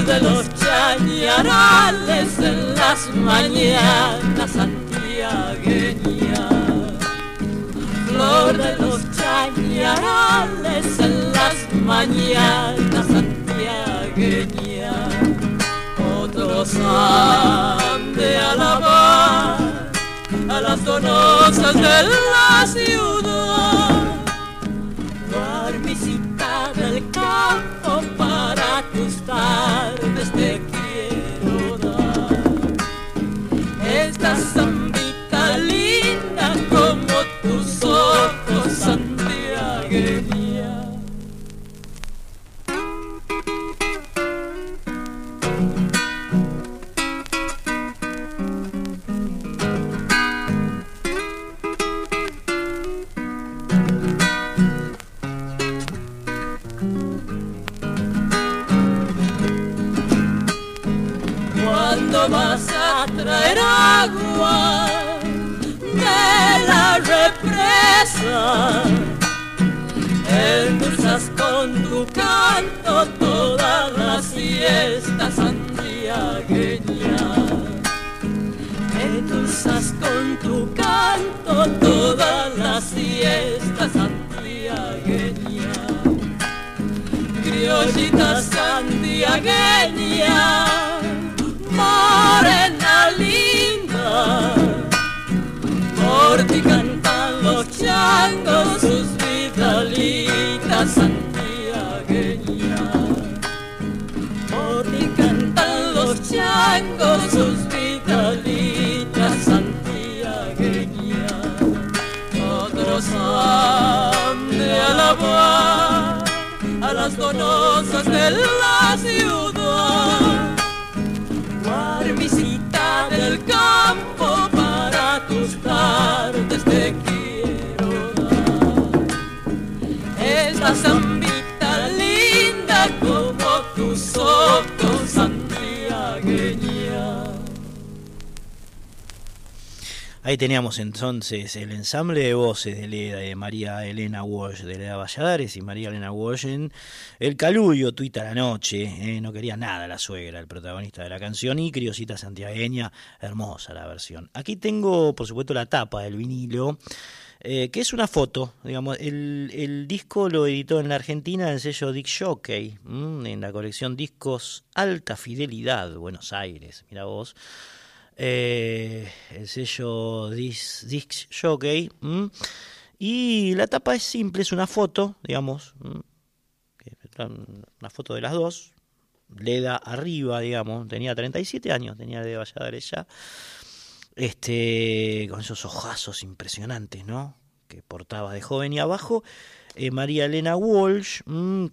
De los chañarales en las mañanas santiagueña, flor de los chañarales en las mañanas santiagueña, otros han de alabar a las donosas de la ciudad. Del campo para tus tardes te quiero dar. Esta traer agua de la represa, endulzas con tu canto todas las fiestas santiagueñas. Endulzas con tu canto todas las fiestas santiagueñas criollita santiagueña, morena por ti cantan los changos sus vidalitas santiagueñas, por ti cantan los changos sus vidalitas santiagueñas, otros han de alabar a las donosas de la ciudad. Del campo para tus tardes te quiero dar. Esta zambita linda como tus ojos santiagueña. Ahí teníamos entonces el ensamble de voces de, Leda, de María Elena Walsh, de Leda Valladares y María Elena Walsh en El Calullo, Tuita la Noche. eh, no quería nada la suegra, el protagonista de la canción, y Criosita Santiagueña, hermosa la versión. Aquí tengo, por supuesto, la tapa del vinilo. eh, que es una foto, digamos, el, disco lo editó en la Argentina el sello Dick Jockey, mm, en la colección Discos Alta Fidelidad, Buenos Aires, mira vos, eh, el sello Dis, Disc Jockey. Y la tapa es simple, es una foto, digamos, una foto de las dos. Leda arriba, digamos, tenía 37 años, tenía de Valladares ya. Este, con esos ojazos impresionantes, ¿no? Que portaba de joven y abajo. eh, María Elena Walsh,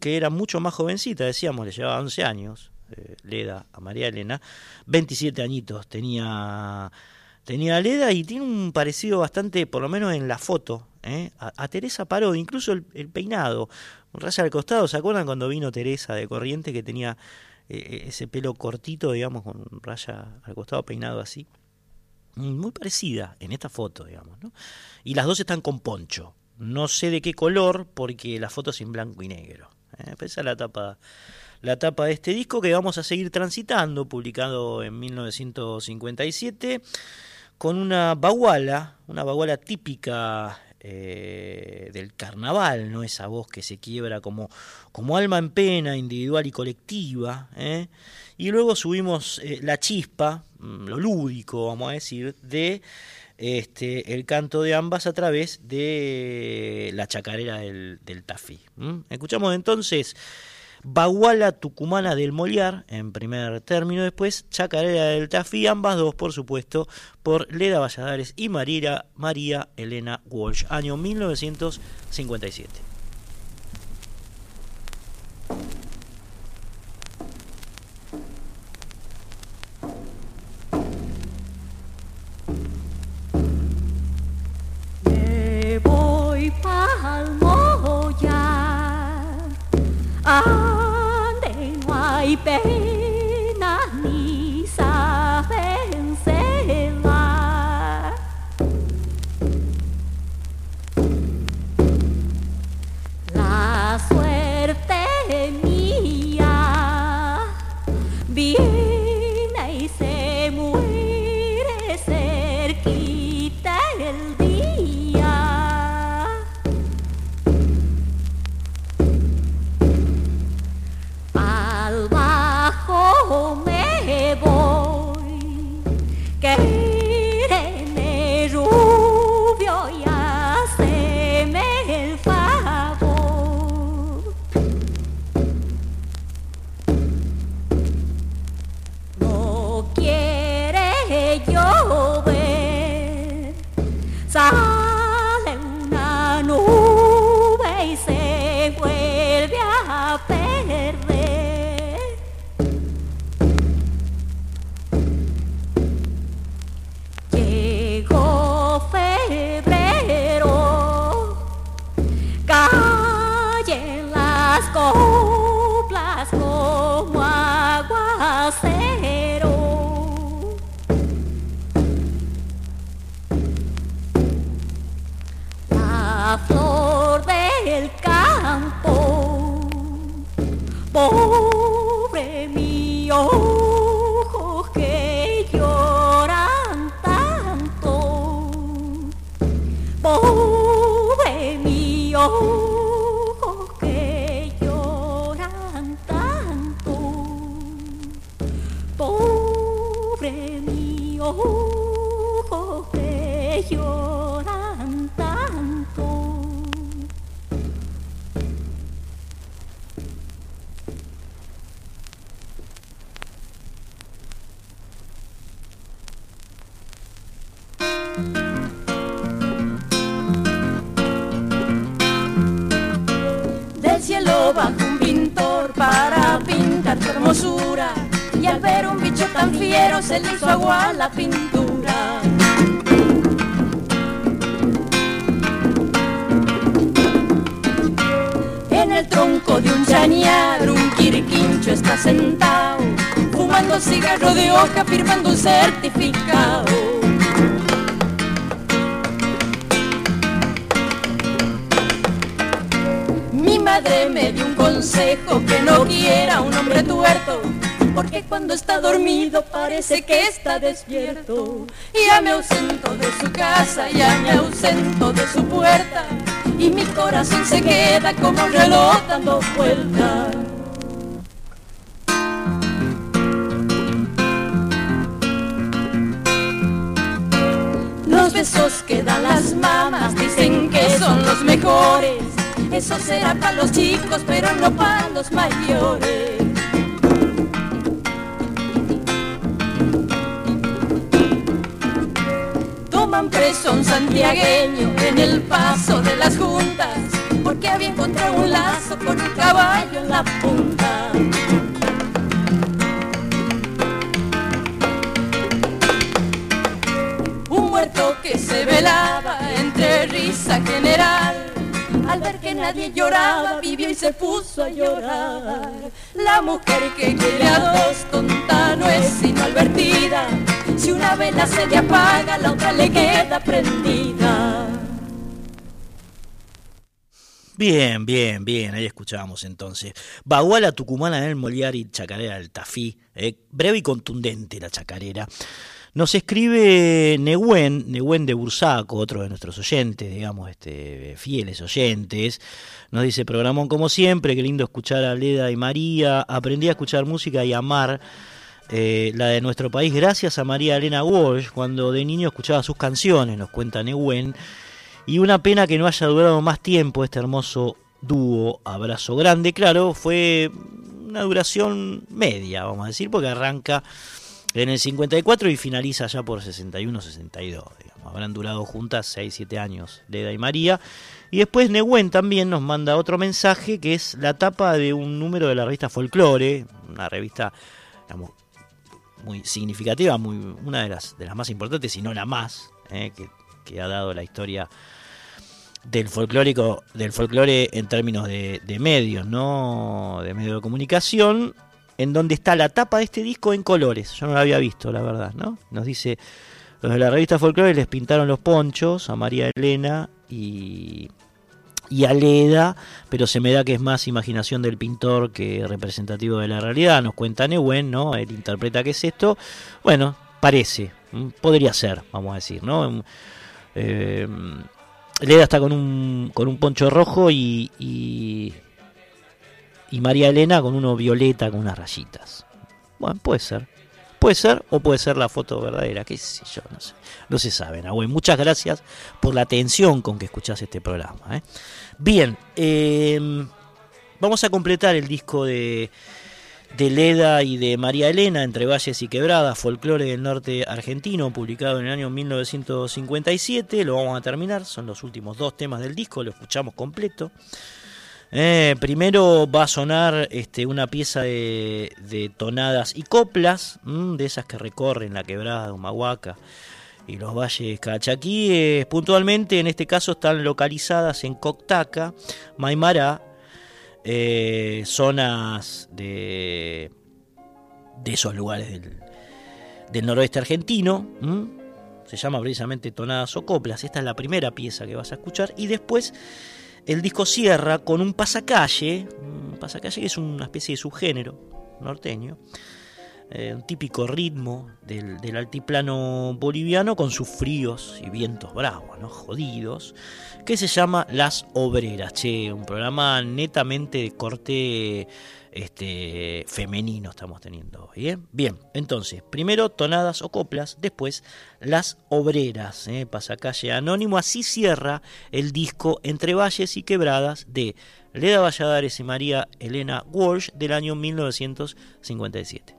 que era mucho más jovencita, decíamos, le llevaba 11 años, eh, Leda a María Elena, 27 añitos tenía, tenía Leda y tiene un parecido bastante, por lo menos en la foto, ¿eh? a, Teresa Paró, incluso el, el peinado, raya al costado, ¿se acuerdan cuando vino Teresa de Corriente que tenía eh, ese pelo cortito, digamos, con raya al costado peinado así? Muy parecida en esta foto, digamos, ¿no? Y las dos están con poncho. No sé de qué color, porque la foto es en blanco y negro. ¿eh? Pero esa es la tapa, la tapa de este disco que vamos a seguir transitando, publicado en 1957, con una baguala, una baguala típica eh, del carnaval, ¿no? Esa voz que se quiebra como, como alma en pena, individual y colectiva. ¿eh? Y luego subimos eh, la chispa, mm, lo lúdico, vamos a decir, de este, el canto de ambas a través de la chacarera del, Tafí. Escuchamos entonces Baguala Tucumana del Moliar, en primer término, después Chacarera del Tafí, ambas dos, por supuesto, por Leda Valladares y María, María Elena Walsh, año 1957. Me voy para el pena tan fiero se le hizo agua a la pintura. En el tronco de un chañar un quirquincho está sentado, fumando cigarro de hoja, firmando un certificado. Mi madre me dio un consejo que no quiera un hombre tuerto, porque cuando está dormido parece que está despierto. Ya me ausento de su casa, ya me ausento de su puerta, y mi corazón se queda como un reloj dando vueltas. Los besos que dan las mamás dicen que son los mejores. Eso será para los chicos, pero no para los mayores. Toman preso un santiagueño en el paso de las juntas, porque había encontrado un lazo con un caballo en la punta. Un muerto que se velaba entre risa general. Al ver que nadie lloraba, vivió y se puso a llorar. La mujer que quiere a dos tonta no es sino advertida. Si una vela se le apaga, la otra le queda prendida. Bien, bien, bien, ahí escuchábamos entonces. Baguala Tucumana del Moliar y Chacarera del Tafí. eh, breve y contundente la chacarera. Nos escribe Nehuen, Nehuen de Bursaco, otro de nuestros oyentes, digamos, este, fieles oyentes. Nos dice, programón como siempre, qué lindo escuchar a Leda y María. Aprendí a escuchar música y amar eh, la de nuestro país gracias a María Elena Walsh. Cuando de niño escuchaba sus canciones, nos cuenta Nehuen. Y una pena que no haya durado más tiempo este hermoso dúo. Abrazo grande, claro, fue una duración media, vamos a decir, porque arranca en el 54 y finaliza ya por 61-62. Digamos. Habrán durado juntas 6-7 años Leda y María. Y después Nehuen también nos manda otro mensaje que es la tapa de un número de la revista Folklore, una revista digamos, muy significativa, muy, una de las, de las más importantes, si no la más, eh, que, que ha dado la historia del folclórico, del folclore en términos de, medios, ¿no? De medios de comunicación. en donde está la tapa de este disco en colores. Yo no lo había visto, la verdad, ¿no? Nos dice, los de la revista Folklore les pintaron los ponchos a María Elena y, y a Leda, pero se me da que es más imaginación del pintor que representativo de la realidad. Nos cuenta Newen, ¿no? Él interpreta que es esto. Bueno, parece, podría ser, vamos a decir, ¿no? Eh, Leda está con un, con un poncho rojo y, y, María Elena con uno violeta con unas rayitas. Bueno, puede ser. Puede ser o puede ser la foto verdadera, qué sé yo, no sé. No se sabe, Nahuel. Muchas gracias por la atención con que escuchás este programa. ¿eh? Bien, eh, vamos a completar el disco de de Leda y de María Elena, Entre Valles y Quebradas, Folclore del Norte Argentino, publicado en el año 1957. Lo vamos a terminar, son los últimos dos temas del disco, lo escuchamos completo. Eh, primero va a sonar este, una pieza de, tonadas y coplas, de esas que recorren la quebrada de Humahuaca y los valles cachaquíes. Puntualmente, en este caso, están localizadas en Coctaca, Maimará, eh, zonas de, de esos lugares del, noroeste argentino. Se llama precisamente Tonadas o Coplas. Esta es la primera pieza que vas a escuchar. Y después el disco cierra con un pasacalle. Un pasacalle que es una especie de subgénero norteño. Eh, un típico ritmo del, altiplano boliviano con sus fríos y vientos bravos, ¿no? jodidos, que se llama Las Obreras, che, un programa netamente de corte este, femenino estamos teniendo. ¿bien? Bien, entonces, primero tonadas o coplas, después Las Obreras, ¿eh? pasacalle anónimo, así cierra el disco Entre Valles y Quebradas de Leda Valladares y María Elena Walsh del año 1957.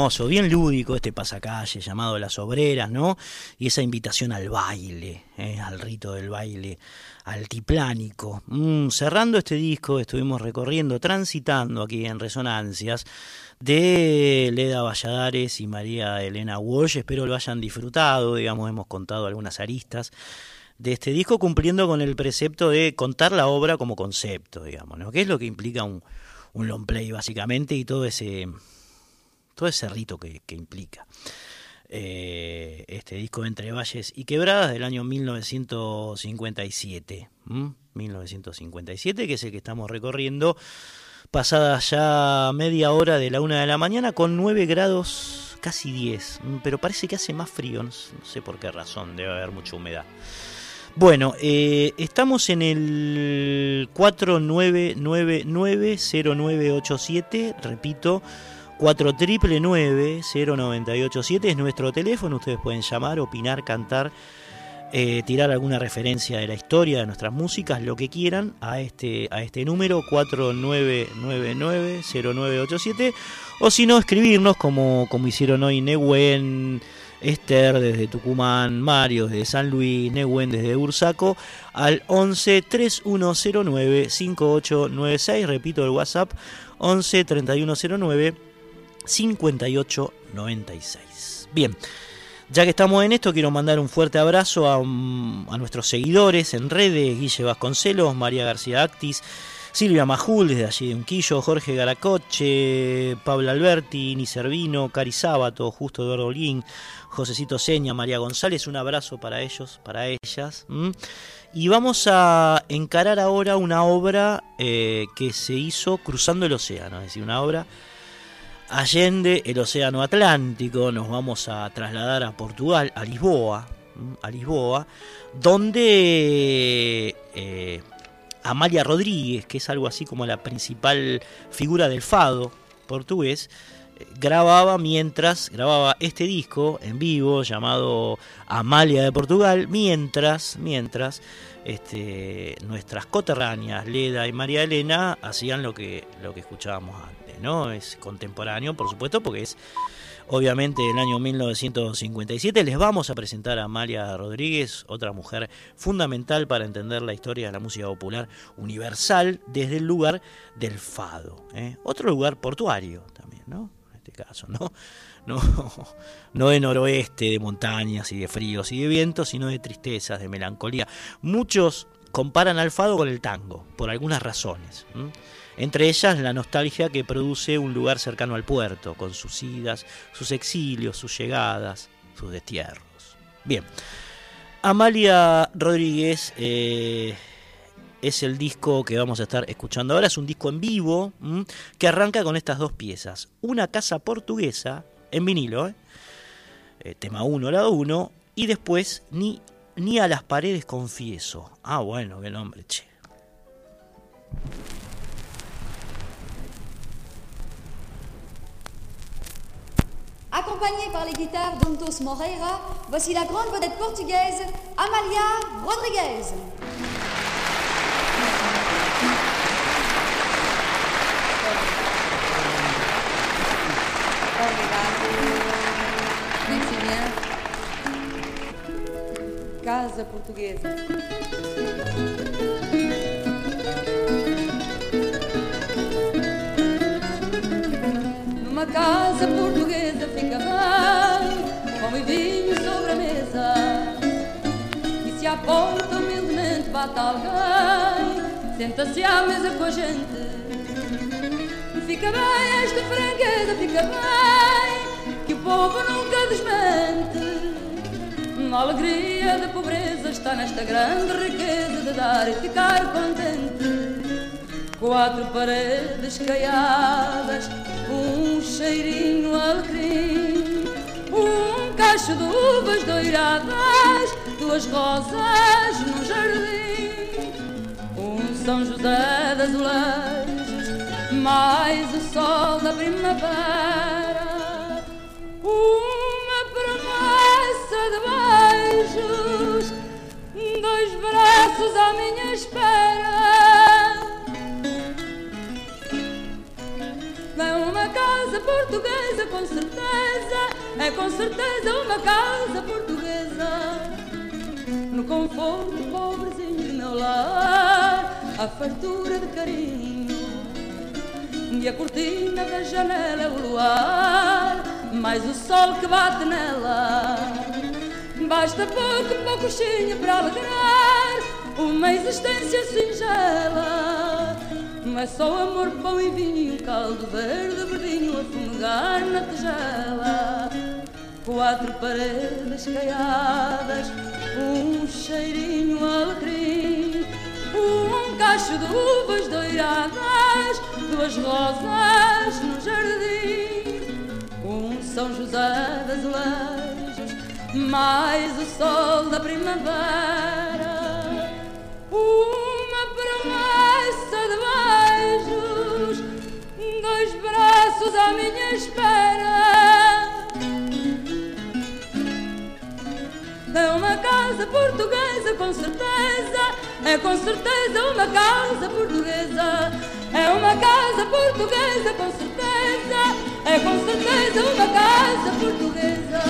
Bien lúdico este pasacalle llamado Las Obreras, ¿no? Y esa invitación al baile, ¿eh? al rito del baile altiplánico. Mm, cerrando este disco, estuvimos recorriendo, transitando aquí en Resonancias de Leda Valladares y María Elena Walsh. Espero lo hayan disfrutado, digamos, hemos contado algunas aristas de este disco cumpliendo con el precepto de contar la obra como concepto, digamos, ¿no? Que es lo que implica un, un long play básicamente y todo ese todo ese rito que, implica. Eh, este disco Entre Valles y Quebradas del año 1957. ¿m? 1957, que es el que estamos recorriendo, pasada ya media hora de la una de la mañana con 9 grados, casi 10, ¿m? pero parece que hace más frío, no sé, no sé por qué razón, debe haber mucha humedad. Bueno, eh, estamos en el 4999-0987, repito, 4999-0987 es nuestro teléfono, ustedes pueden llamar, opinar, cantar, eh, tirar alguna referencia de la historia de nuestras músicas, lo que quieran, a este, a este número 4999-0987, o si no, escribirnos como, como hicieron hoy Nehuen, Esther desde Tucumán, Mario desde San Luis, Nehuen desde Ursaco, al 11 3109 5896, repito el WhatsApp, 11 3109 5896. Bien, ya que estamos en esto, quiero mandar un fuerte abrazo a, a nuestros seguidores en redes, Guille Vasconcelos, María García Actis, Silvia Majul desde allí de Unquillo, Jorge Garacoche, Pablo Alberti, Ni Servino, Cari Sábato, Justo Eduardo Olguín, Josecito Seña, María González, un abrazo para ellos, para ellas. Y vamos a encarar ahora una obra eh, que se hizo cruzando el océano, es decir, una obra allende el océano Atlántico, nos vamos a trasladar a Portugal, a Lisboa, a Lisboa, donde eh, Amalia Rodríguez, que es algo así como la principal figura del fado portugués, grababa mientras grababa este disco en vivo llamado Amalia de Portugal, mientras, mientras este, nuestras coterráneas Leda y María Elena hacían lo que, lo que escuchábamos antes, Es contemporáneo, por supuesto, porque es obviamente del año 1957. Les vamos a presentar a Amalia Rodríguez, otra mujer fundamental para entender la historia de la música popular universal desde el lugar del fado. ¿eh? Otro lugar portuario también, ¿no? En este caso, ¿no? No, no de noroeste, de montañas y de fríos y de vientos, sino de tristezas, de melancolía. Muchos comparan al fado con el tango, por algunas razones. Entre ellas la nostalgia que produce un lugar cercano al puerto, con sus idas, sus exilios, sus llegadas, sus destierros. Bien, Amalia Rodríguez eh, es el disco que vamos a estar escuchando ahora, es un disco en vivo que arranca con estas dos piezas. Una casa portuguesa, en vinilo, ¿eh? Eh, tema 1, lado 1, y después ni, ni a las paredes confieso. Ah, bueno, qué nombre, che. Accompagnée par les guitares d'Untos Moreira, voici la grande vedette portugaise Amalia Rodriguez. Casa portuguesa porta humildemente bate alguém, senta-se à mesa com a gente. Fica bem esta franqueza, fica bem, que o povo nunca desmente. A alegria da pobreza está nesta grande riqueza de dar e ficar contente. Quatro paredes caiadas, um cheirinho alecrim, um cacho de uvas doiradas, duas rosas num jardim, um São José de azulejos, mais o sol da primavera, uma promessa de beijos, dois braços à minha espera. É uma casa portuguesa, com certeza, é com certeza uma casa portuguesa. No conforto pobrezinho meu lar, a fartura de carinho. E a cortina da janela é o luar, mais o sol que bate nela. Basta pouco, poucochinho para alegrar uma existência singela. É só amor, pão e vinho, caldo verde, verdinho a fumegar na tigela. Quatro paredes caiadas, um cheirinho alecrim, um cacho de uvas doiradas, duas rosas no jardim, um São José de azulejos, mais o sol da primavera, uma promessa de beijos, dois braços à minha espera. É uma casa portuguesa, com certeza. É com certeza uma casa portuguesa. É uma casa portuguesa, com certeza. É com certeza uma casa portuguesa.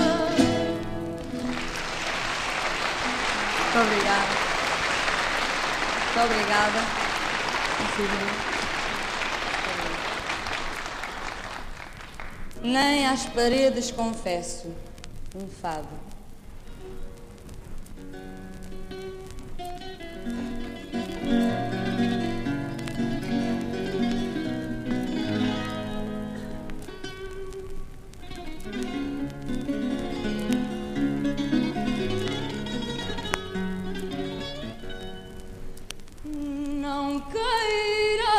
Muito obrigada. Muito obrigada. Nem às paredes confesso um fado. Queiras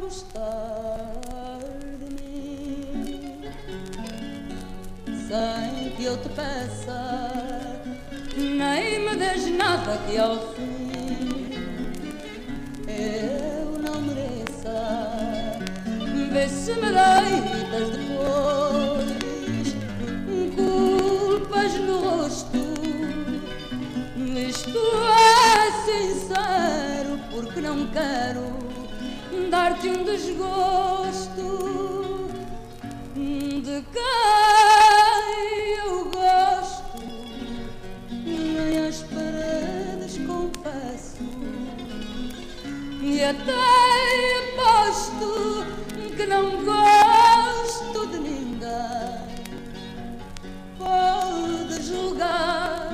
gostar de mim sem que eu te peça, nem me des nada que ao fim eu não mereça. Vê se me deitas depois culpas no rosto. Isto é sincero porque não quero dar-te um desgosto de quem eu gosto. Nem às paredes confesso e até aposto que não gosto de ninguém. Podes julgar,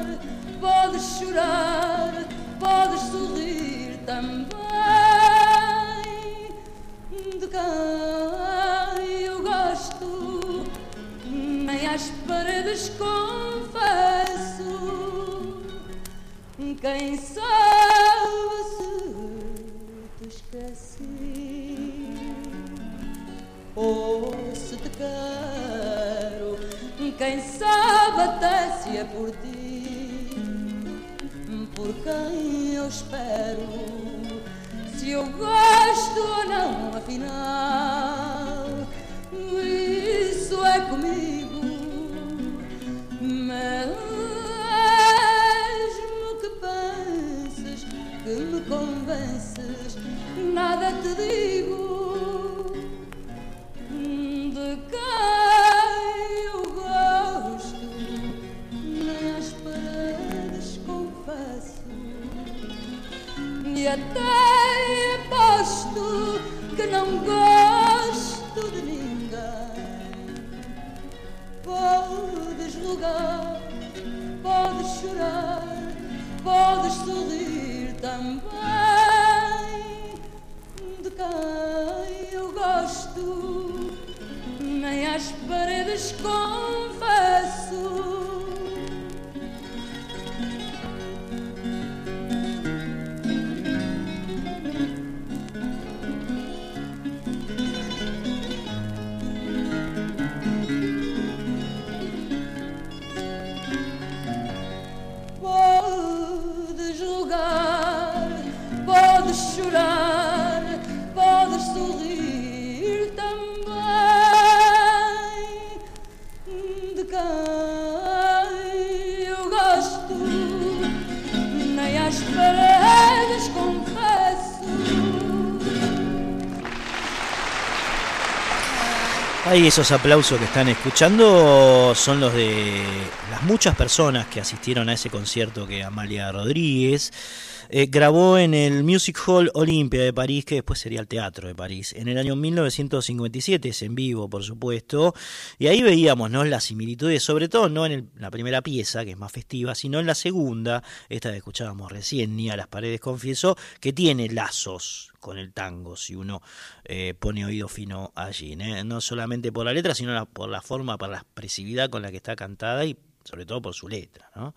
podes chorar, podes sorrir também. De quem eu gosto, nem às paredes confesso. Quem sabe se te esqueci ou se te quero, quem sabe até se é por ti, por quem eu espero, se eu gosto ou não, afinal, isso é comigo. Mesmo que penses que me convences, nada te digo. Até aposto que não gosto de ninguém. Podes rogar, podes chorar, podes sorrir também. De quem eu gosto, nem às paredes confesso. Ahí esos aplausos que están escuchando son los de las muchas personas que asistieron a ese concierto que Amalia Rodríguez eh, grabó en el Music Hall Olympia de París, que después sería el Teatro de París, en el año 1957, es en vivo, por supuesto, y ahí veíamos ¿no? las similitudes, sobre todo no en la primera pieza, que es más festiva, sino en la segunda, esta que escuchábamos recién, Ni a las paredes confieso, que tiene lazos con el tango, si uno eh, pone oído fino allí, ¿eh? no solamente por la letra, sino por la forma, por la expresividad con la que está cantada y sobre todo por su letra. ¿no?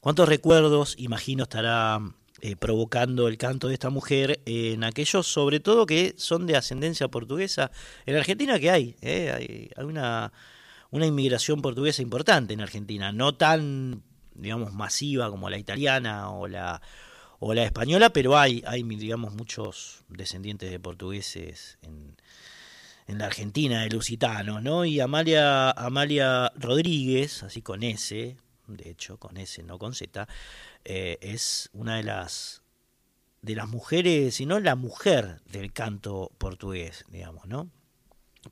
¿Cuántos recuerdos, imagino, estará eh, provocando el canto de esta mujer en aquellos, sobre todo, que son de ascendencia portuguesa? En Argentina, que hay? ¿eh? Hay, una, una inmigración portuguesa importante en Argentina, no tan, digamos, masiva como la italiana o la, o la española, pero hay, hay, digamos, muchos descendientes de portugueses en, en la Argentina, de lusitanos, ¿no? Y Amalia, Amalia Rodríguez, así con S, de hecho, con S, no con Z, eh, es una de las de las mujeres, si no la mujer del canto portugués, digamos, ¿no?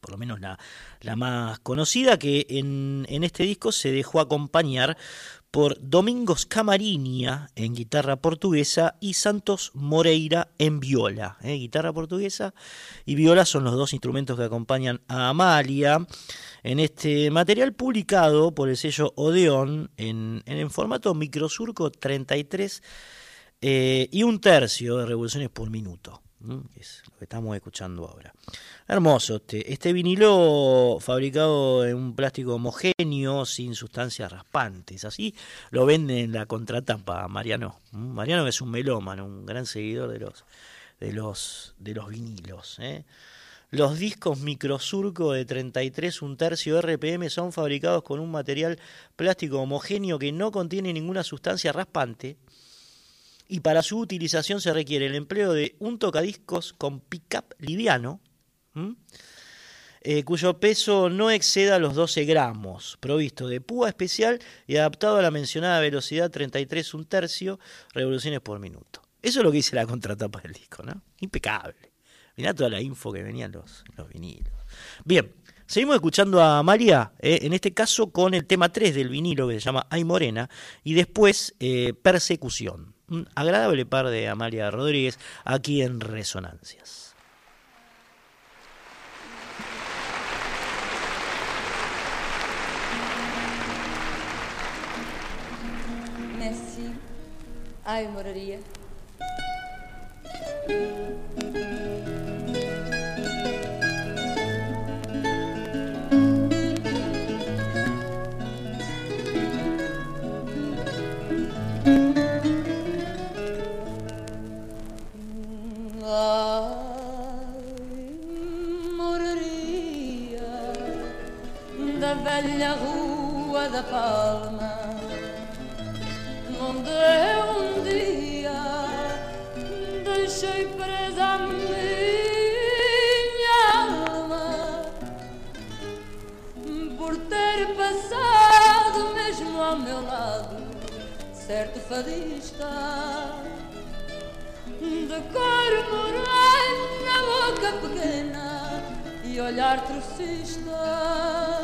Por lo menos la, la más conocida, que en, en este disco se dejó acompañar por Domingos Camariña en guitarra portuguesa y Santos Moreira en viola. ¿eh? Guitarra portuguesa y viola son los dos instrumentos que acompañan a Amalia en este material publicado por el sello Odeón en, en el formato microsurco 33 eh, y un tercio de revoluciones por minuto. Que es lo que estamos escuchando ahora. Hermoso este, este vinilo fabricado en un plástico homogéneo, sin sustancias raspantes. Así lo venden en la contratapa Mariano. Mariano es un melómano, un gran seguidor de los, de los, de los vinilos. ¿eh? Los discos microsurco de 33 un tercio RPM son fabricados con un material plástico homogéneo que no contiene ninguna sustancia raspante y para su utilización se requiere el empleo de un tocadiscos con pickup liviano, eh, cuyo peso no exceda los 12 gramos, provisto de púa especial y adaptado a la mencionada velocidad 33 un tercio revoluciones por minuto. Eso es lo que dice la contratapa del disco, ¿no? Impecable. Mirá toda la info que venían los, los vinilos. Bien, seguimos escuchando a María, eh, en este caso con el tema 3 del vinilo que se llama Ay Morena, y después eh, Persecución. Un agradable par de Amalia Rodríguez aquí en Resonancias. Merci. Ai, moraria. Velha rua da Palma, onde eu um dia deixei presa a minha alma. engraçado mesmo ao meu lado, certo fadista de cor morena, boca pequena e olhar trocista.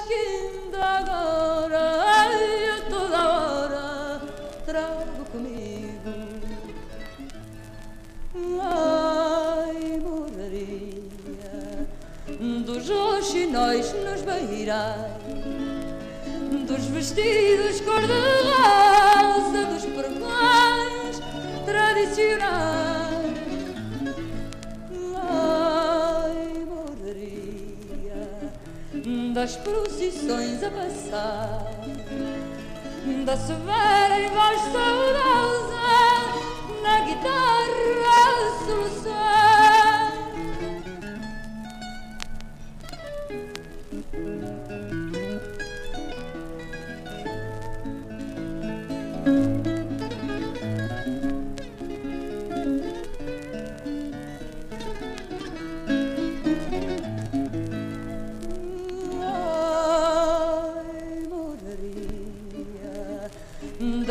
Ainda agora, ai, a toda hora, trago comigo. Ai, moraria dos roxinóis nos beirais dos vestidos cor-de-rosa, dos pregões tradicionais. Das procissões a passar, da severa e voz saudosa, na guitarra a solução.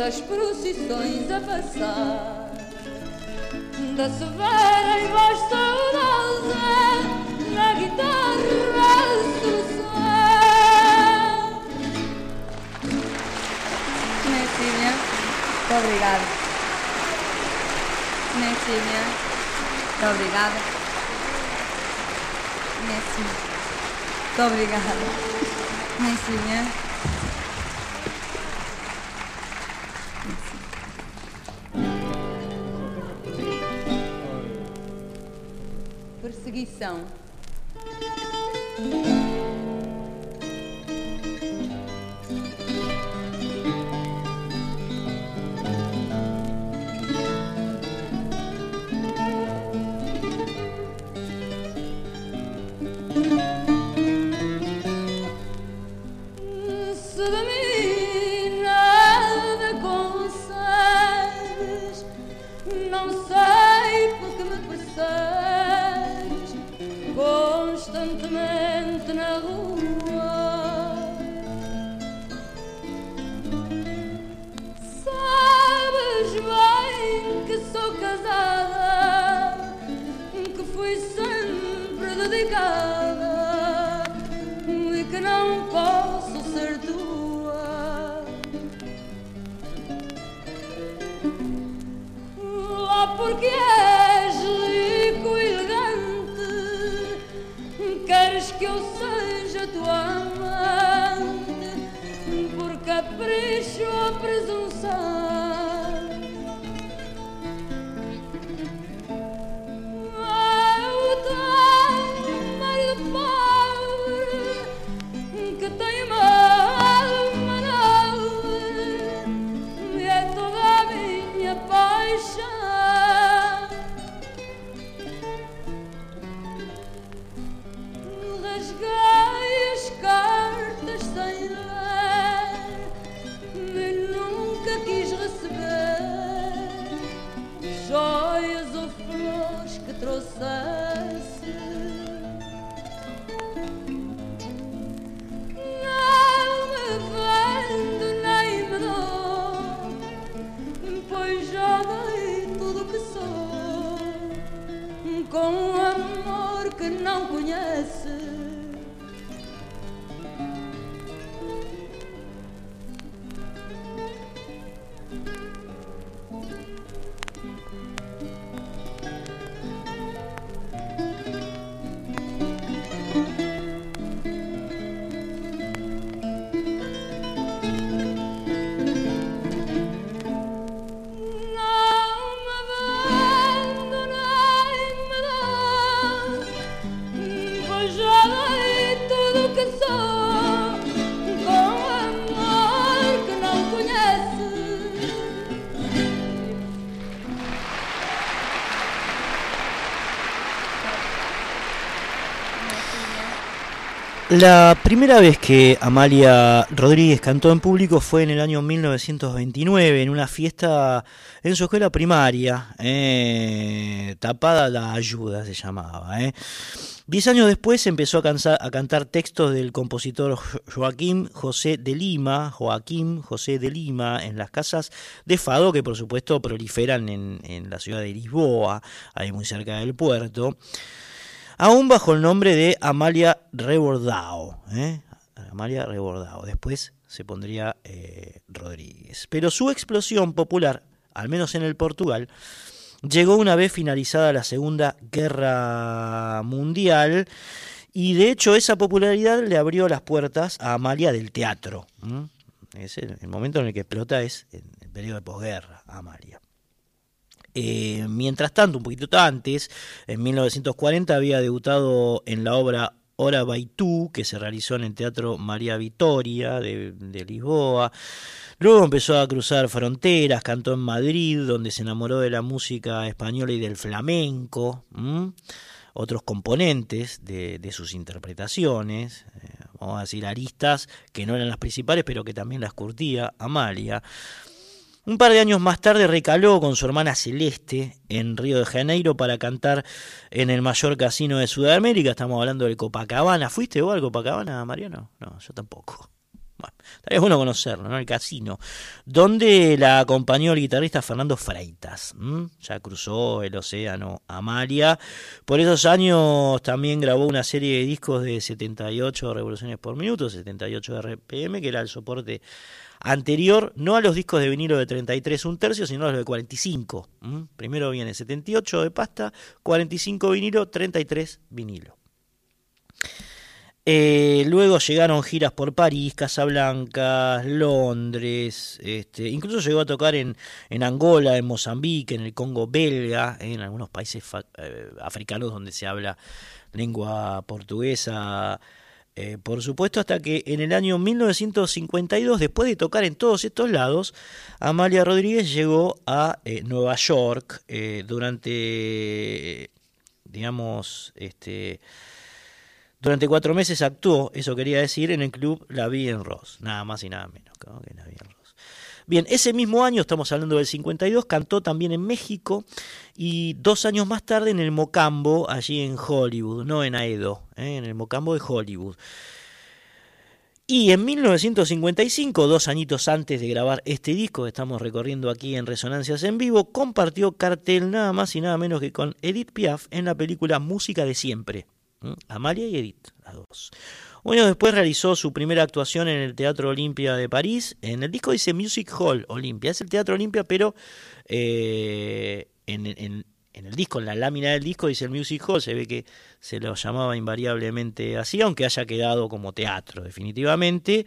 Das procissões a passar, da severa e voz saudosa, na guitarra solução. Netinha, muito obrigada. Netinha, muito obrigada. Netinha, muito obrigada. Netinha. Perseguição. La primera vez que Amalia Rodríguez cantó en público fue en el año 1929, en una fiesta en su escuela primaria, eh, Tapada la Ayuda se llamaba. Eh. Diez años después empezó a, cantar textos del compositor Joaquín José de Lima, Joaquín José de Lima, en las casas de Fado, que por supuesto proliferan en, en la ciudad de Lisboa, ahí muy cerca del puerto aún bajo el nombre de Amalia Rebordao. ¿eh? Amalia Rebordao. Después se pondría eh, Rodríguez. Pero su explosión popular, al menos en el Portugal, llegó una vez finalizada la Segunda Guerra Mundial. Y de hecho esa popularidad le abrió las puertas a Amalia del teatro. Es el, momento en el que explota es en el periodo de posguerra, Amalia. Eh, mientras tanto, un poquito antes, en 1940 había debutado en la obra Hora Baitú, que se realizó en el Teatro María Vitoria de, Lisboa. Luego empezó a cruzar fronteras, cantó en Madrid, donde se enamoró de la música española y del flamenco, otros componentes de, sus interpretaciones, eh, vamos a decir aristas que no eran las principales, pero que también las curtía Amalia. Un par de años más tarde recaló con su hermana Celeste en Río de Janeiro para cantar en el mayor casino de Sudamérica. Estamos hablando del Copacabana. ¿Fuiste vos al Copacabana, Mariano? No, yo tampoco. Bueno, estaría bueno conocerlo, ¿no? El casino. Donde la acompañó el guitarrista Fernando Freitas. Ya cruzó el océano Amalia. Por esos años también grabó una serie de discos de 78 revoluciones por minuto, 78 RPM, que era el soporte anterior no a los discos de vinilo de 33 un tercio, sino a los de 45. Primero viene 78 de pasta, 45 vinilo, 33 vinilo. Eh, luego llegaron giras por París, Casablanca, Londres, este, incluso llegó a tocar en, en, Angola, en Mozambique, en el Congo belga, en algunos países eh, africanos donde se habla lengua portuguesa, eh, por supuesto, hasta que en el año 1952, después de tocar en todos estos lados, Amalia Rodríguez llegó a eh, Nueva York eh, durante, digamos, este, durante cuatro meses actuó, eso quería decir, en el club La Vie en Ross, nada más y nada menos que La Vie Ross. Bien, ese mismo año, estamos hablando del 52, cantó también en México y dos años más tarde en el Mocambo, allí en Hollywood, no en Aedo, ¿eh? en el Mocambo de Hollywood. Y en 1955, dos añitos antes de grabar este disco que estamos recorriendo aquí en Resonancias en Vivo, compartió cartel nada más y nada menos que con Edith Piaf en la película Música de Siempre. Amalia y Edith, las dos. Un después realizó su primera actuación en el Teatro Olimpia de París. En el disco dice Music Hall Olimpia. Es el Teatro Olimpia, pero eh, en, el disco, en la lámina del disco dice el Music Hall. Se ve que se lo llamaba invariablemente así, aunque haya quedado como teatro, definitivamente.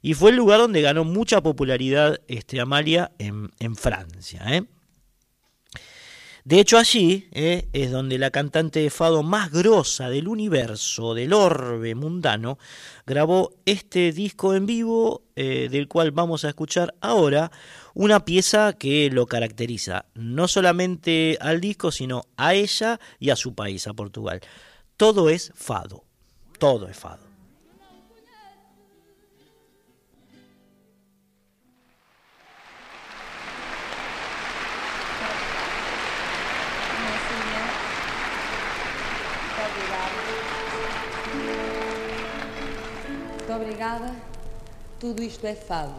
Y fue el lugar donde ganó mucha popularidad este, Amalia en, en Francia. ¿eh? De hecho, allí eh, es donde la cantante de fado más grosa del universo, del orbe mundano, grabó este disco en vivo, eh, del cual vamos a escuchar ahora una pieza que lo caracteriza, no solamente al disco, sino a ella y a su país, a Portugal. Todo es fado, todo es fado. Obrigada. Tudo isto é fado.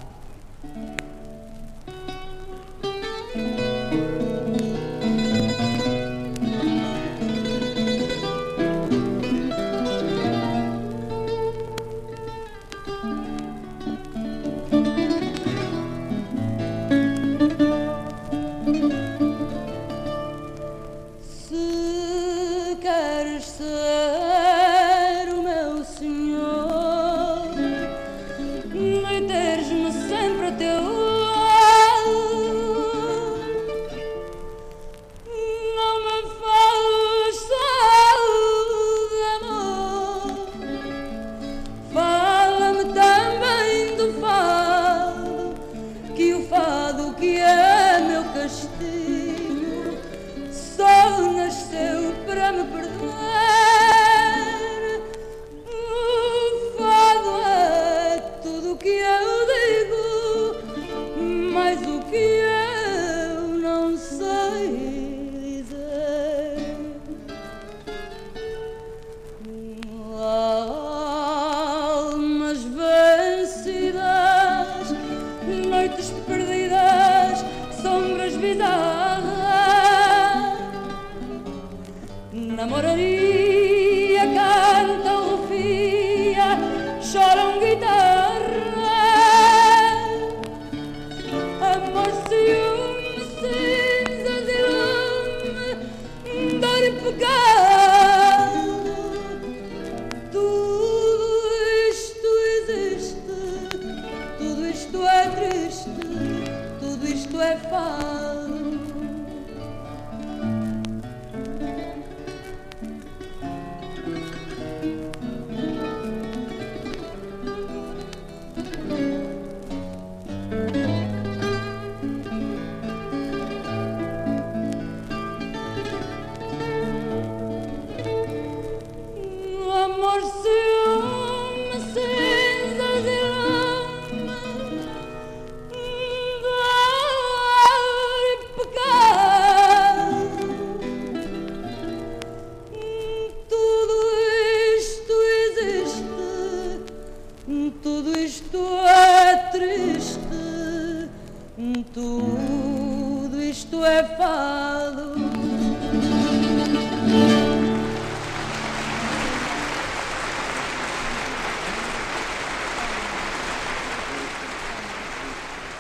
প্রতেও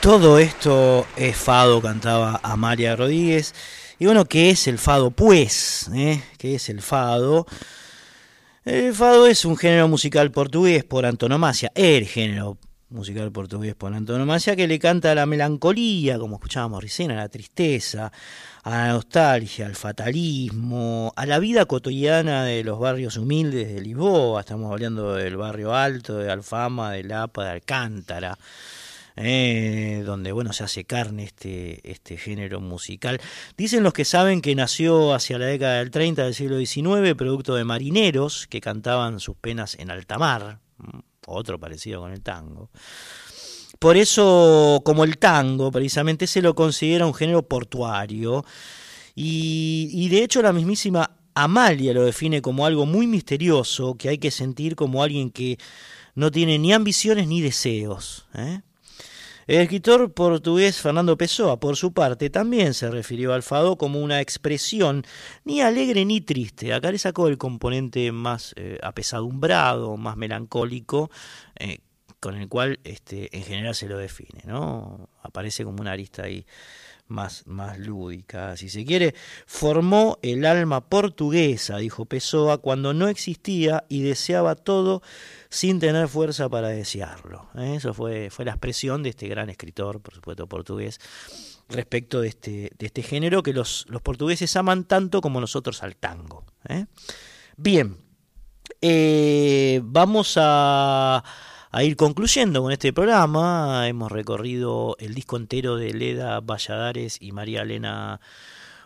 Todo esto es fado, cantaba Amalia Rodríguez. Y bueno, ¿qué es el fado? Pues, ¿eh? ¿qué es el fado? El fado es un género musical portugués por antonomasia, el género musical portugués por antonomasia que le canta a la melancolía, como escuchábamos recién, a la tristeza, a la nostalgia, al fatalismo, a la vida cotidiana de los barrios humildes de Lisboa. Estamos hablando del barrio alto, de Alfama, de Lapa, de Alcántara eh, donde bueno se hace carne este, este género musical. Dicen los que saben que nació hacia la década del 30 del siglo XIX, producto de marineros que cantaban sus penas en alta mar, otro parecido con el tango. Por eso, como el tango, precisamente se lo considera un género portuario, y, y de hecho la mismísima Amalia lo define como algo muy misterioso que hay que sentir como alguien que no tiene ni ambiciones ni deseos. ¿eh? El escritor portugués Fernando Pessoa, por su parte, también se refirió al fado como una expresión ni alegre ni triste. Acá le sacó el componente más eh, apesadumbrado, más melancólico, eh, con el cual este, en general se lo define. ¿no? Aparece como una arista ahí más, más lúdica, si se quiere. Formó el alma portuguesa, dijo Pessoa, cuando no existía y deseaba todo sin tener fuerza para desearlo. ¿eh? Eso fue, fue la expresión de este gran escritor, por supuesto portugués, respecto de este, de este género que los, los portugueses aman tanto como nosotros al tango. ¿eh? Bien, eh, vamos a, a, ir concluyendo con este programa. Hemos recorrido el disco entero de Leda Valladares y María Elena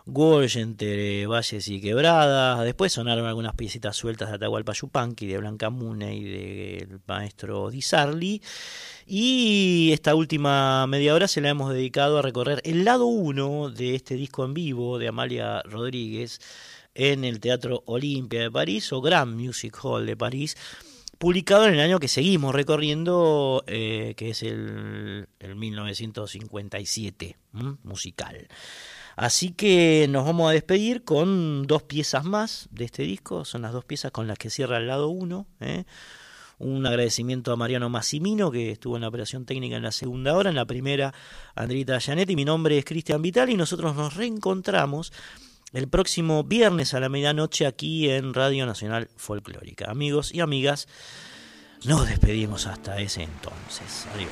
Walsh entre valles y quebradas. Después sonaron algunas piecitas sueltas de Atahualpa Yupanqui, de Blanca Mune y del maestro Di Sarli. Y esta última media hora se la hemos dedicado a recorrer el lado 1 de este disco en vivo de Amalia Rodríguez en el Teatro Olimpia de París o Grand Music Hall de París publicado en el año que seguimos recorriendo, eh, que es el, el 1957, ¿m? musical. Así que nos vamos a despedir con dos piezas más de este disco, son las dos piezas con las que cierra el lado 1. ¿eh? Un agradecimiento a Mariano Massimino, que estuvo en la operación técnica en la segunda hora, en la primera Andrita Janetti. Mi nombre es Cristian Vital y nosotros nos reencontramos el próximo viernes a la medianoche aquí en Radio Nacional Folclórica. Amigos y amigas, nos despedimos hasta ese entonces. Adiós.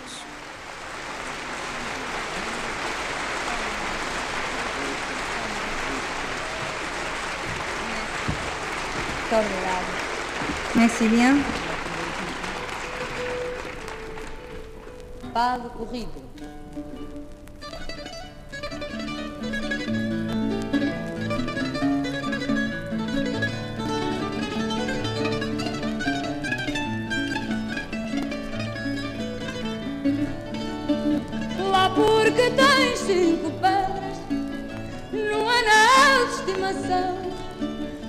Merci bien. Fado corrido. Porque tens cinco pedras no anel de estimação.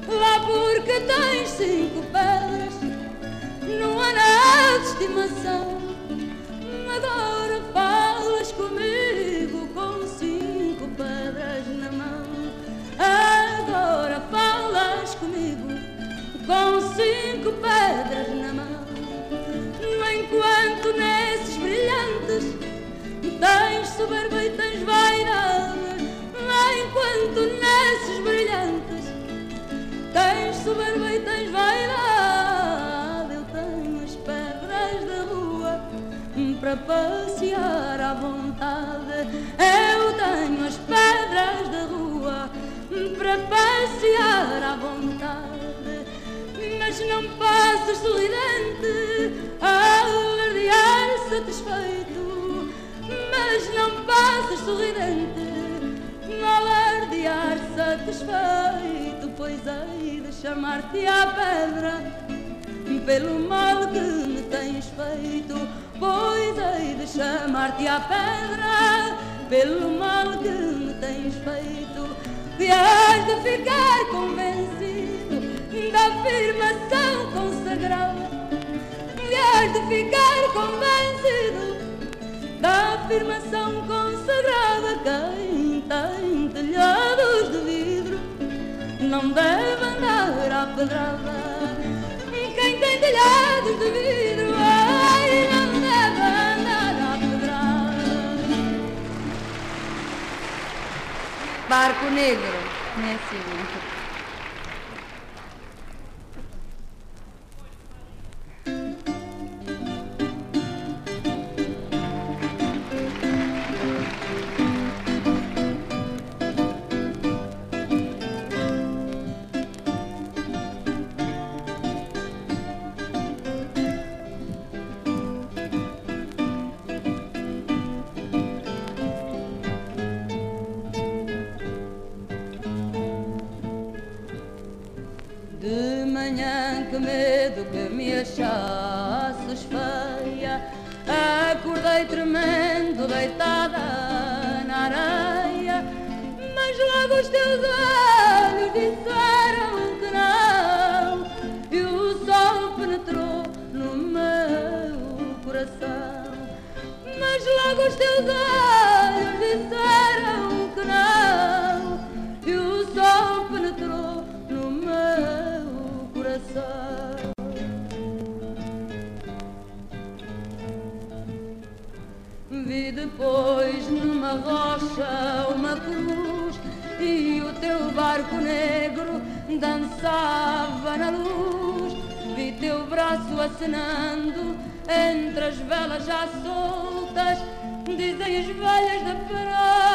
Lá porque tens cinco pedras no anel de estimação. Agora falas comigo com cinco pedras na mão. Agora falas comigo com cinco pedras na mão. Soberba e tens vaidade Enquanto nasces brilhantes Tens soberba e tens vaidade. Eu tenho as pedras da rua Para passear à vontade. Eu tenho as pedras da rua Para passear à vontade. Mas não passas sorridente A verdear satisfeito Mas não passas sorridente alardear satisfeito, pois hei de chamar-te à pedra pelo mal que me tens feito, pois hei de chamar-te à pedra pelo mal que me tens feito, e has de ficar convencido da afirmação consagrada, e has de ficar convencido da afirmação consagrada quem tem telhados de vidro não deve andar à pedrada. Quem tem telhados de vidro ai, não deve andar à pedrada. Barco Negro, achasses uma cruz e o teu barco negro dançava na luz. Vi teu braço acenando entre as velas já soltas. Dizem as velhas da praia